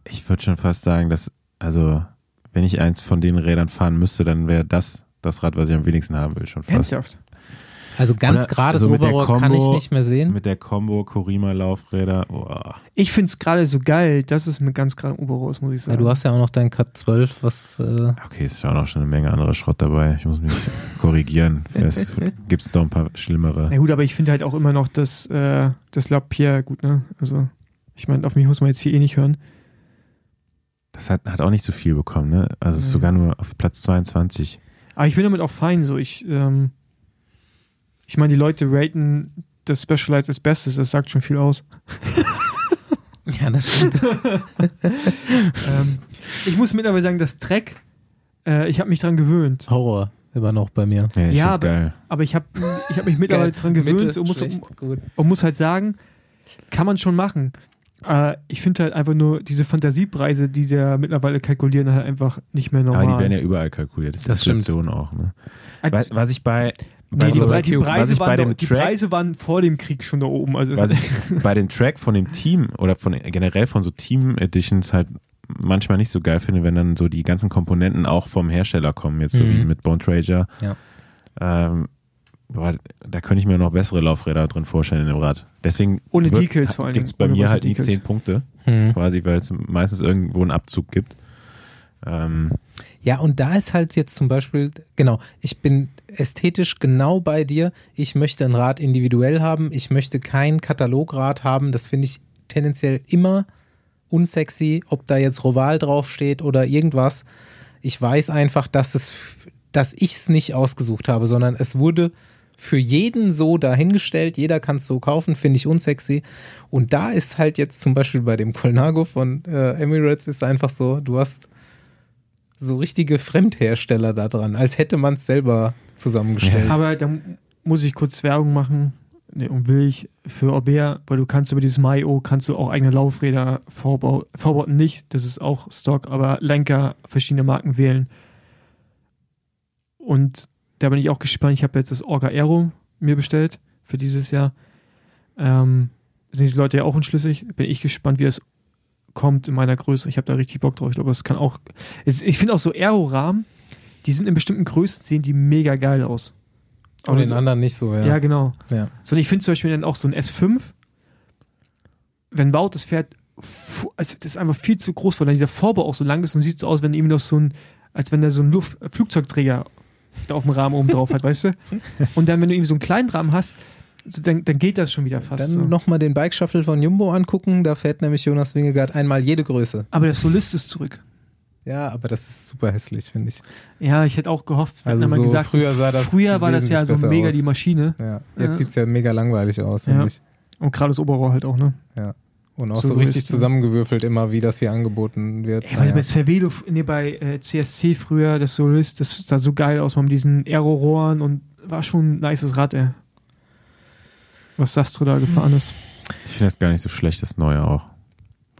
Ich würde schon fast sagen, dass, also, wenn ich eins von den Rädern fahren müsste, dann wäre das das Rad, was ich am wenigsten haben will, schon fast. Ernsthaft. Also ganz Oder gerades so mit der Oberrohr kann ich nicht mehr sehen. Mit der Combo Korima Laufräder. Oh. Ich finde es gerade so geil, dass es mit ganz gerade Oberrohr ist, muss ich Ja, sagen. du hast ja auch noch dein Cut 12, was äh, Okay, es ist schon auch schon eine Menge anderer Schrott dabei. Ich muss mich korrigieren. Vielleicht gibt es doch ein paar schlimmere. Na gut, aber ich finde halt auch immer noch das, äh, das Lapierre gut, ne? Also, ich meine, auf mich muss man jetzt hier eh nicht hören. Das hat, hat auch nicht so viel bekommen, ne? Also es ist Nee. sogar nur auf Platz 22. Aber ich bin damit auch fein, so. Ich, ähm, ich meine, die Leute raten das Specialized als Bestes, das sagt schon viel aus. ja, das stimmt. ähm, ich muss mittlerweile sagen, das Track, äh, ich habe mich dran gewöhnt. Horror immer noch bei mir. Ja, ich Ja, aber- geil. Aber ich habe ich hab mich mittlerweile dran gewöhnt Mitte, und muss, schlecht, und muss halt sagen, kann man schon machen. Äh, ich finde halt einfach nur diese Fantasiepreise, die da mittlerweile kalkulieren, halt einfach nicht mehr normal. Aber die werden ja überall kalkuliert. Das ist Das stimmt. Inflation auch, ne? Was, was ich bei, nee, die, Pre- die, Preise waren doch, die Track, Preise waren vor dem Krieg schon da oben. Also was ich bei dem Track von dem Team oder von generell von so Team Editions halt manchmal nicht so geil finde, wenn dann so die ganzen Komponenten auch vom Hersteller kommen, jetzt so Mhm. wie mit Bone Trager. Ja. Ähm, boah, da könnte ich mir noch bessere Laufräder drin vorstellen in dem Rad. Deswegen Ohne Decals vor allen gibt es bei mir halt nie Decals. 10 Punkte, Hm. quasi, weil es meistens irgendwo einen Abzug gibt. Ähm, Ja, und da ist halt jetzt zum Beispiel, genau, ich bin ästhetisch genau bei dir. Ich möchte ein Rad individuell haben. Ich möchte kein Katalograd haben. Das finde ich tendenziell immer unsexy, ob da jetzt Roval draufsteht oder irgendwas. Ich weiß einfach, dass es, dass ich es nicht ausgesucht habe, sondern es wurde für jeden so dahingestellt. Jeder kann es so kaufen, finde ich unsexy. Und da ist halt jetzt zum Beispiel bei dem Colnago von äh, Emirates ist einfach so, du hast so richtige Fremdhersteller da dran, als hätte man es selber zusammengestellt. Aber da muss ich kurz Werbung machen. Nee, und will ich für Orbea, weil du kannst über dieses MyO kannst du auch eigene Laufräder vorbau, vorbauten nicht, das ist auch Stock, aber Lenker verschiedene Marken wählen. Und da bin ich auch gespannt. Ich habe jetzt das Orga Aero mir bestellt für dieses Jahr. Ähm, sind die Leute ja auch unschlüssig. Bin ich gespannt, wie es kommt in meiner Größe. Ich habe da richtig Bock drauf. Ich glaube, es kann auch. Es, ich finde auch so Aero-Rahmen, die sind in bestimmten Größen, sehen die mega geil aus. Und den so- anderen nicht so, ja. ja, genau. Ja. So, und ich finde zum Beispiel dann auch so ein S5, wenn Baut das fährt, also das ist einfach viel zu groß, weil dann dieser Vorbau auch so lang ist und sieht so aus, wenn ihm noch so ein, als wenn er so ein Luft Flugzeugträger da auf dem Rahmen oben drauf hat, weißt du? Und dann, wenn du irgendwie so einen kleinen Rahmen hast, dann, dann geht das schon wieder fast Dann so. nochmal den Bike Shuffle von Jumbo angucken, da fährt nämlich Jonas Wingegaard einmal jede Größe. Aber der Solist ist zurück. Ja, aber das ist super hässlich, finde ich. Ja, ich hätte auch gehofft, wenn Also mal so gesagt, früher sah das früher war das ja so mega aus. die Maschine. Ja. Ja. Jetzt sieht's ja mega langweilig aus, finde Ja. ich. Und gerade das Oberrohr halt auch, ne? Und auch So so, richtig ja. zusammengewürfelt immer, wie das hier angeboten wird. Ey, weil Naja. bei Cervelo, nee, bei äh, CSC früher, das Solist, das sah so geil aus mit diesen Aero-Rohren und war schon ein nices Rad, ey. Was Sastre da gefahren ist. ich finde das gar nicht so schlecht, das Neue auch.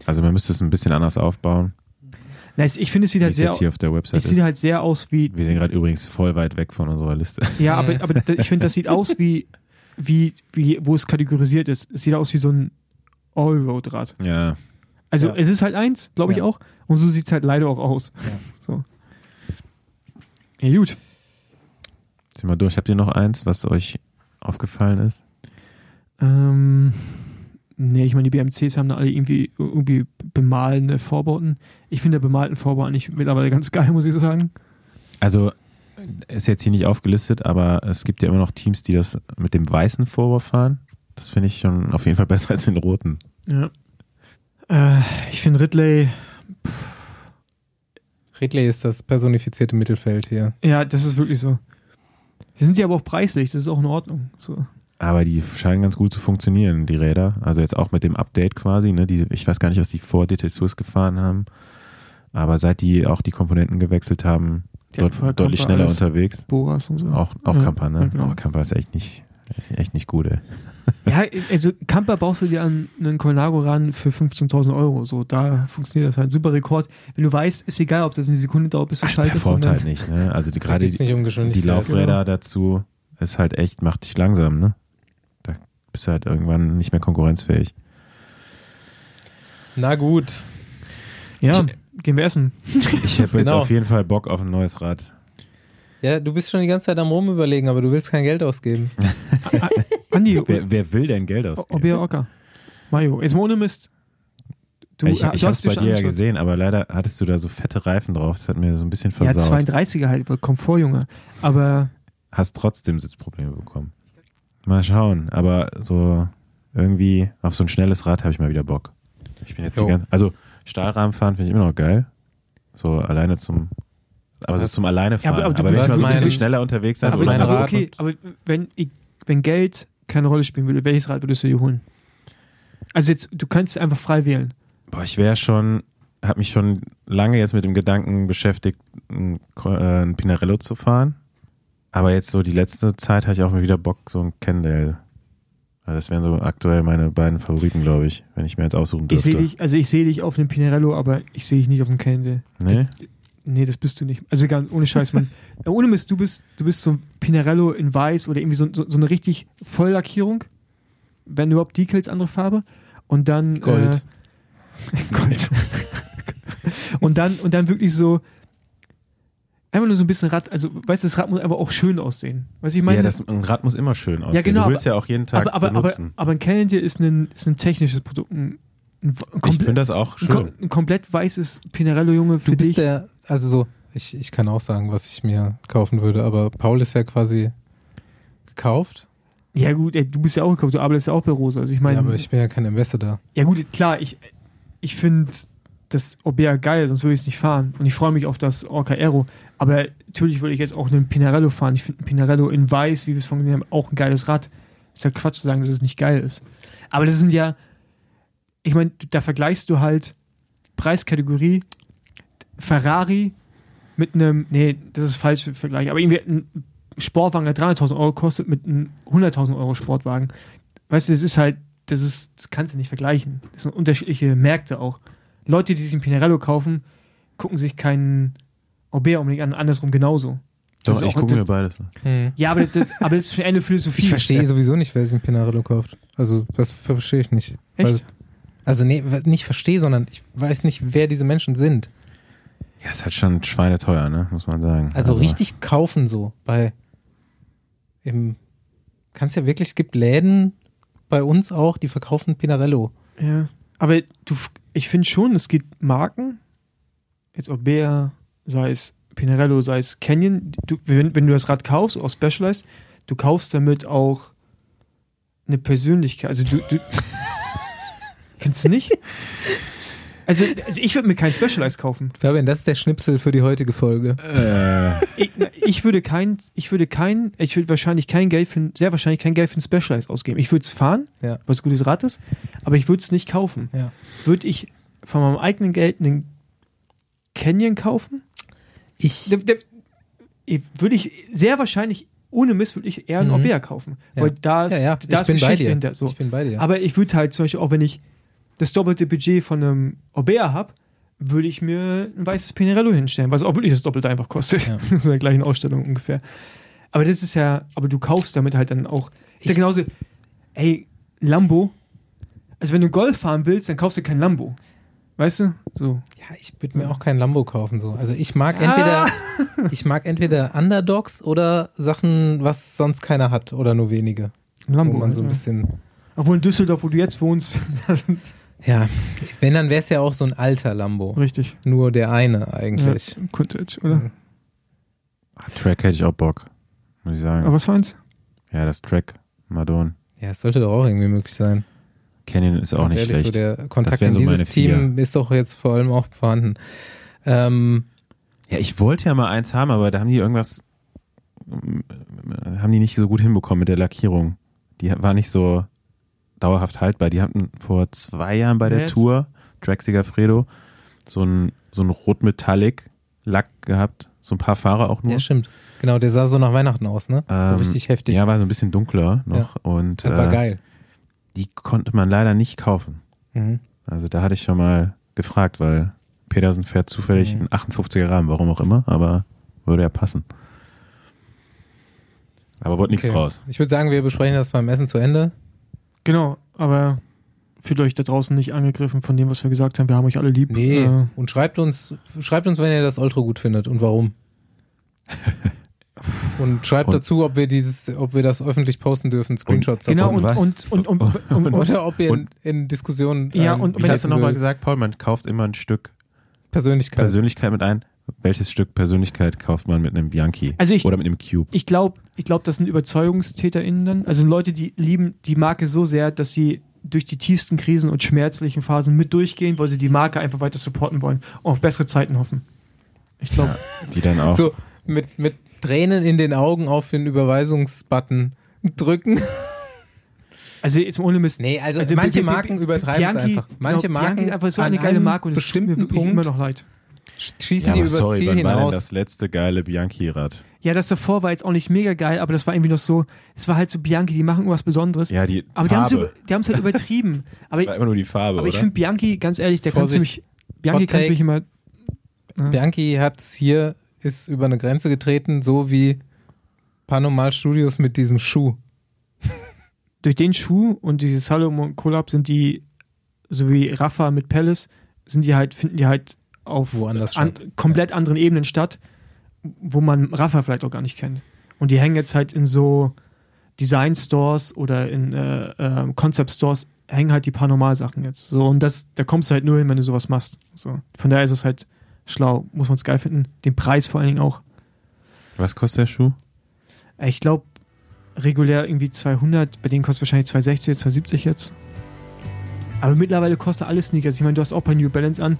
Also man müsste es ein bisschen anders aufbauen, Nice, ich finde, es sieht halt es sehr, jetzt hier auf der Website es sieht ist. halt sehr aus wie, Wir sind gerade übrigens voll weit weg von unserer Liste. ja, aber, aber ich finde, das sieht aus wie, wie, wie, wo es kategorisiert ist. Es sieht aus wie so ein Allroad-Rad. Ja, Also Ja. es ist halt eins, glaube ich Ja. auch. Und so sieht es halt leider auch aus. Ja. So. Ja, gut. sind wir durch. Habt ihr noch eins, was euch aufgefallen ist? Ähm, nee, ich meine, die BMCs haben da alle irgendwie, irgendwie bemalende Vorbauten. Ich finde der bemalten Vorbau eigentlich mittlerweile ganz geil, muss ich sagen. Also ist jetzt hier nicht aufgelistet, aber es gibt ja immer noch Teams, die das mit dem weißen Vorbau fahren. Das finde ich schon auf jeden Fall besser als den roten. Ja. Äh, ich finde Ridley, Ridley ist das personifizierte Mittelfeld hier. Ja, das ist wirklich so. Die sind ja aber auch preislich, das ist auch in Ordnung. So. Aber die scheinen ganz gut zu funktionieren, die Räder. Also jetzt auch mit dem Update quasi. Ne? Die, ich weiß gar nicht, was die vor DT-Swiss gefahren haben. Aber seit die auch die Komponenten gewechselt haben, dort, deutlich Kampa schneller unterwegs. Boras und so. Auch, auch Ja, Kampa, ne? ja, genau. Kampa ist echt nicht, ist echt nicht gut, ey. Ja, also Camper baust du dir an einen Colnago ran für 15.000 Euro. So, da funktioniert das halt. Super Rekord. Wenn du weißt, ist egal, ob es jetzt eine Sekunde dauert, bis du Das schaltest. performt sondern- halt nicht, ne? Also die, gerade die, nicht um die. Laufräder dazu ist halt echt, macht dich langsam, ne? Bist du halt irgendwann nicht mehr konkurrenzfähig. Na gut. Ja, gehen wir essen. Ich habe jetzt Genau. auf jeden Fall Bock auf ein neues Rad. Ja, du bist schon die ganze Zeit am Rumüberlegen, aber du willst kein Geld ausgeben. Andi, Wer, wer will denn Geld ausgeben? Obea Ocker. Mayo, jetzt mal ohne Mist. Du, ich du ich habe es bei dir ja gesehen, aber leider hattest du da so fette Reifen drauf. Das hat mir so ein bisschen Ja, versaut. 32er halt, Komfort, Junge. Aber Hast trotzdem Sitzprobleme bekommen. Mal schauen, aber so irgendwie auf so ein schnelles Rad habe ich mal wieder Bock. Ich bin jetzt die ganze, also Stahlrahmen fahren finde ich immer noch geil. So alleine zum, aber so Was? zum alleine fahren. aber aber, du wenn ich mal so ein bisschen schneller unterwegs sein aber, aber Rad okay, aber wenn, ich- wenn Geld keine Rolle spielen würde, welches Rad würdest du dir holen? Also jetzt, du kannst einfach frei wählen. boah, ich wäre schon, habe mich schon lange jetzt mit dem Gedanken beschäftigt, ein, äh, ein Pinarello zu fahren. Aber jetzt so die letzte Zeit hatte ich auch mal wieder Bock, so ein Kendall. Also das wären so aktuell meine beiden Favoriten, glaube ich, wenn ich mir jetzt aussuchen Ich dürfte. sehe dich, also ich sehe dich auf einem Pinarello, aber ich sehe dich nicht auf dem Candle. Nee? Das, nee, das bist du nicht. Also ganz ohne Scheiß, man. Äh, ohne Mist, du bist, du bist so ein Pinarello in weiß oder irgendwie so, so, so eine richtig Volllackierung. Wenn überhaupt Decals, andere Farbe. Und dann. Gold. Äh, Gold. und dann, und dann wirklich so. Einfach nur so ein bisschen Rad, also weißt du, das Rad muss einfach auch schön aussehen. Weißt du, ich meine, ja, das, ein Rad muss immer schön aussehen. genau, Du willst ja auch jeden Tag aber, aber, aber, benutzen. aber ein Cannondale ist ein, ist ein technisches Produkt. Ein, ein, ein, ich finde das auch schön. ein komplett weißes Pinarello-Junge für Du bist dich. der, also so, ich, ich kann auch sagen, was ich mir kaufen würde, aber Paul ist ja quasi gekauft. Ja, gut, ey, du bist ja auch gekauft, du arbeitest ja auch bei Rosa. Also ich meine, ja, aber ich bin ja kein Ambassador. ja gut, klar, ich, ich finde das Orbea geil, sonst würde ich es nicht fahren. Und ich freue mich auf das Orca Aero. Aber natürlich würde ich jetzt auch einen Pinarello fahren. Ich finde ein Pinarello in weiß, wie wir es vorhin gesehen haben, auch ein geiles Rad. Ist ja Quatsch zu sagen, dass es nicht geil ist. Aber das sind ja, ich meine, da vergleichst du halt Preiskategorie Ferrari mit einem, nee, das ist falsch zu vergleichen, aber irgendwie ein Sportwagen, der 300.000 Euro kostet, mit einem 100.000 Euro Sportwagen. Weißt du, das ist halt, das ist, das kannst du nicht vergleichen. Das sind unterschiedliche Märkte auch. Leute, die sich ein Pinarello kaufen, gucken sich keinen Orbea unbedingt an, andersrum genauso. Das Doch, ist ich gucke mir beides an. Ja, aber das, aber das ist schon eine Philosophie. Ich verstehe sowieso nicht, wer sich ein Pinarello kauft. Also, das verstehe ich nicht. Echt? Weil, also, nee, nicht verstehe, sondern ich weiß nicht, wer diese Menschen sind. Ja, ist halt schon schweineteuer, ne? muss man sagen. Also, richtig kaufen so. Bei, im, kannst ja wirklich, es gibt Läden bei uns auch, die verkaufen Pinarello. Ja, aber du, ich finde schon, es gibt Marken, jetzt Orbea, sei es Pinarello, sei es Canyon, du, wenn, wenn du das Rad kaufst, auch Specialized, du kaufst damit auch eine Persönlichkeit. Also du, du findest du nicht? Also, also ich würde mir kein Specialized kaufen. Fabian, das ist der Schnipsel für die heutige Folge. Äh, Ich, ich würde kein, ich würde kein, ich würde wahrscheinlich kein Geld für, ein- sehr wahrscheinlich kein Geld für ein Specialized ausgeben. Ich würde es fahren, Ja. was ein gutes Rad ist, aber ich würde es nicht kaufen. Ja. Würde ich von meinem eigenen Geld einen Canyon kaufen? Ich, da- ich- Würde ich sehr wahrscheinlich, ohne Mist, würde ich eher einen Mhm. Orbea kaufen. Ja. Weil da ist, ja, ja, da ich ist Geschichte hinter. So. Ich bin bei dir. Aber ich würde halt zum Beispiel auch, wenn ich das doppelte Budget von einem Orbea habe, würde ich mir ein weißes Pinarello hinstellen, was auch wirklich das Doppelte einfach kostet. Ja. so in der gleichen Ausstellung ungefähr. Aber das ist ja, aber du kaufst damit halt dann auch. Ist ja Ich- genauso, ey, Lambo. Also wenn du Golf fahren willst, dann kaufst du kein Lambo. Weißt du? So. Ja, ich würde mir auch kein Lambo kaufen. So. Also ich mag Ah. entweder, ich mag entweder Underdogs oder Sachen, was sonst keiner hat oder nur wenige. Ein Lambo. wo man so ein bisschen. Obwohl in Düsseldorf, wo du jetzt wohnst, Ja, wenn, dann wäre es ja auch so ein alter Lambo. richtig. Nur der eine eigentlich. Ja, Vintage, oder? Track hätte ich auch Bock, muss ich sagen. Aber was eins? ja, das Track, Madon. Ja, es sollte doch auch irgendwie möglich sein. Canyon ist auch nicht ehrlich, schlecht. so der Kontakt in so dieses. Team ist doch jetzt vor allem auch vorhanden. Ähm, Ja, ich wollte ja mal eins haben, aber da haben die irgendwas, haben die nicht so gut hinbekommen mit der Lackierung. Die war nicht so dauerhaft haltbar. Die hatten vor zwei Jahren bei der jetzt? Tour, Draxiger Fredo, so ein, so ein rotmetallic Lack gehabt. So ein paar Fahrer auch nur. Ja, stimmt. Genau, der sah so nach Weihnachten aus, ne? so Ähm, richtig heftig. Ja, war so ein bisschen dunkler noch. Und das war äh, geil. Die konnte man leider nicht kaufen. Mhm. Also da hatte ich schon mal gefragt, weil Pedersen fährt zufällig Mhm. einen 58er Rahmen, warum auch immer, aber würde ja passen. Aber wurde nichts Okay. draus. Ich würde sagen, wir besprechen das beim Essen zu Ende. Genau, aber fühlt euch da draußen nicht angegriffen von dem, was wir gesagt haben. Wir haben euch alle lieb. Nee. Äh, Und schreibt uns, schreibt uns, wenn ihr das Ultra gut findet und warum. und schreibt Und- dazu, ob wir dieses, ob wir das öffentlich posten dürfen, Screenshots genau, davon. und, was? und, und, und, und, und, und, Oder ob ihr in, Und- in Diskussionen Ja, ähm, und Wie wenn hast du nochmal gesagt, Paul, man kauft immer ein Stück Persönlichkeit. Persönlichkeit mit ein. Welches Stück Persönlichkeit kauft man mit einem Bianchi Also ich- oder mit einem Cube? ich glaube, ich glaub, das sind UrzeugungstäterInnen dann. Also Leute, die lieben die Marke so sehr, dass sie durch die tiefsten Krisen und schmerzlichen Phasen mit durchgehen, weil sie die Marke einfach weiter supporten wollen und auf bessere Zeiten hoffen. Ich glaube, Die dann auch. So mit, mit Tränen in den Augen auf den Überweisungsbutton drücken. also jetzt ohne Mist. Nee, also, Also manche Bi- Bi- Marken übertreiben es einfach. Manche genau, Marken Bianchi ist einfach so eine geile Marke und es tut mir wirklich immer noch leid. schießen ja, die übers sorry, Ziel wann war denn hinaus. das letzte geile Bianchi-Rad? Ja, das davor war jetzt auch nicht mega geil, aber das war irgendwie noch so, es war halt so Bianchi, die machen irgendwas Besonderes. Ja, die aber die haben Farbe. es die haben's halt übertrieben. aber das war immer nur die Farbe, aber ich finde Bianchi, ganz ehrlich, der Vorsicht. mich, Bianchi Take. mich immer, Ja. Bianchi hat's hier, ist über eine Grenze getreten, so wie Panomal Studios mit diesem Schuh. durch den Schuh und dieses Salomon Collab sind die, so wie Rafa mit Palace, sind die halt, finden die halt auf Woanders an, statt. komplett anderen Ebenen statt, wo man Rafa vielleicht auch gar nicht kennt. Und die hängen jetzt halt in so Design-Stores oder in äh, äh, Concept-Stores hängen halt die Paranormal-Sachen jetzt. So, und das, da kommst du halt nur hin, wenn du sowas machst. So. Von daher ist es halt schlau, muss man es geil finden. Den Preis vor allen Dingen auch. Was kostet der Schuh? Ich glaube, regulär irgendwie 200, bei denen kostet wahrscheinlich 260, 270 jetzt. Aber mittlerweile kosten alle Sneakers. Ich meine, du hast auch bei New Balance an.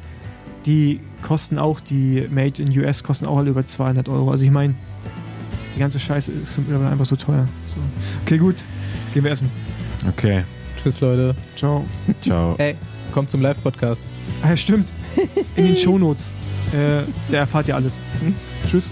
Die kosten auch, die Made in US kosten auch alle über 200 Euro. Also ich meine, die ganze Scheiße ist mittlerweile einfach so teuer. So. Okay, gut. Gehen wir essen. Okay, Tschüss, Leute. Ciao. ciao. Ey, kommt zum Live-Podcast. Ah ja, stimmt. In den Shownotes. Äh, da erfahrt ihr alles. Hm? Tschüss.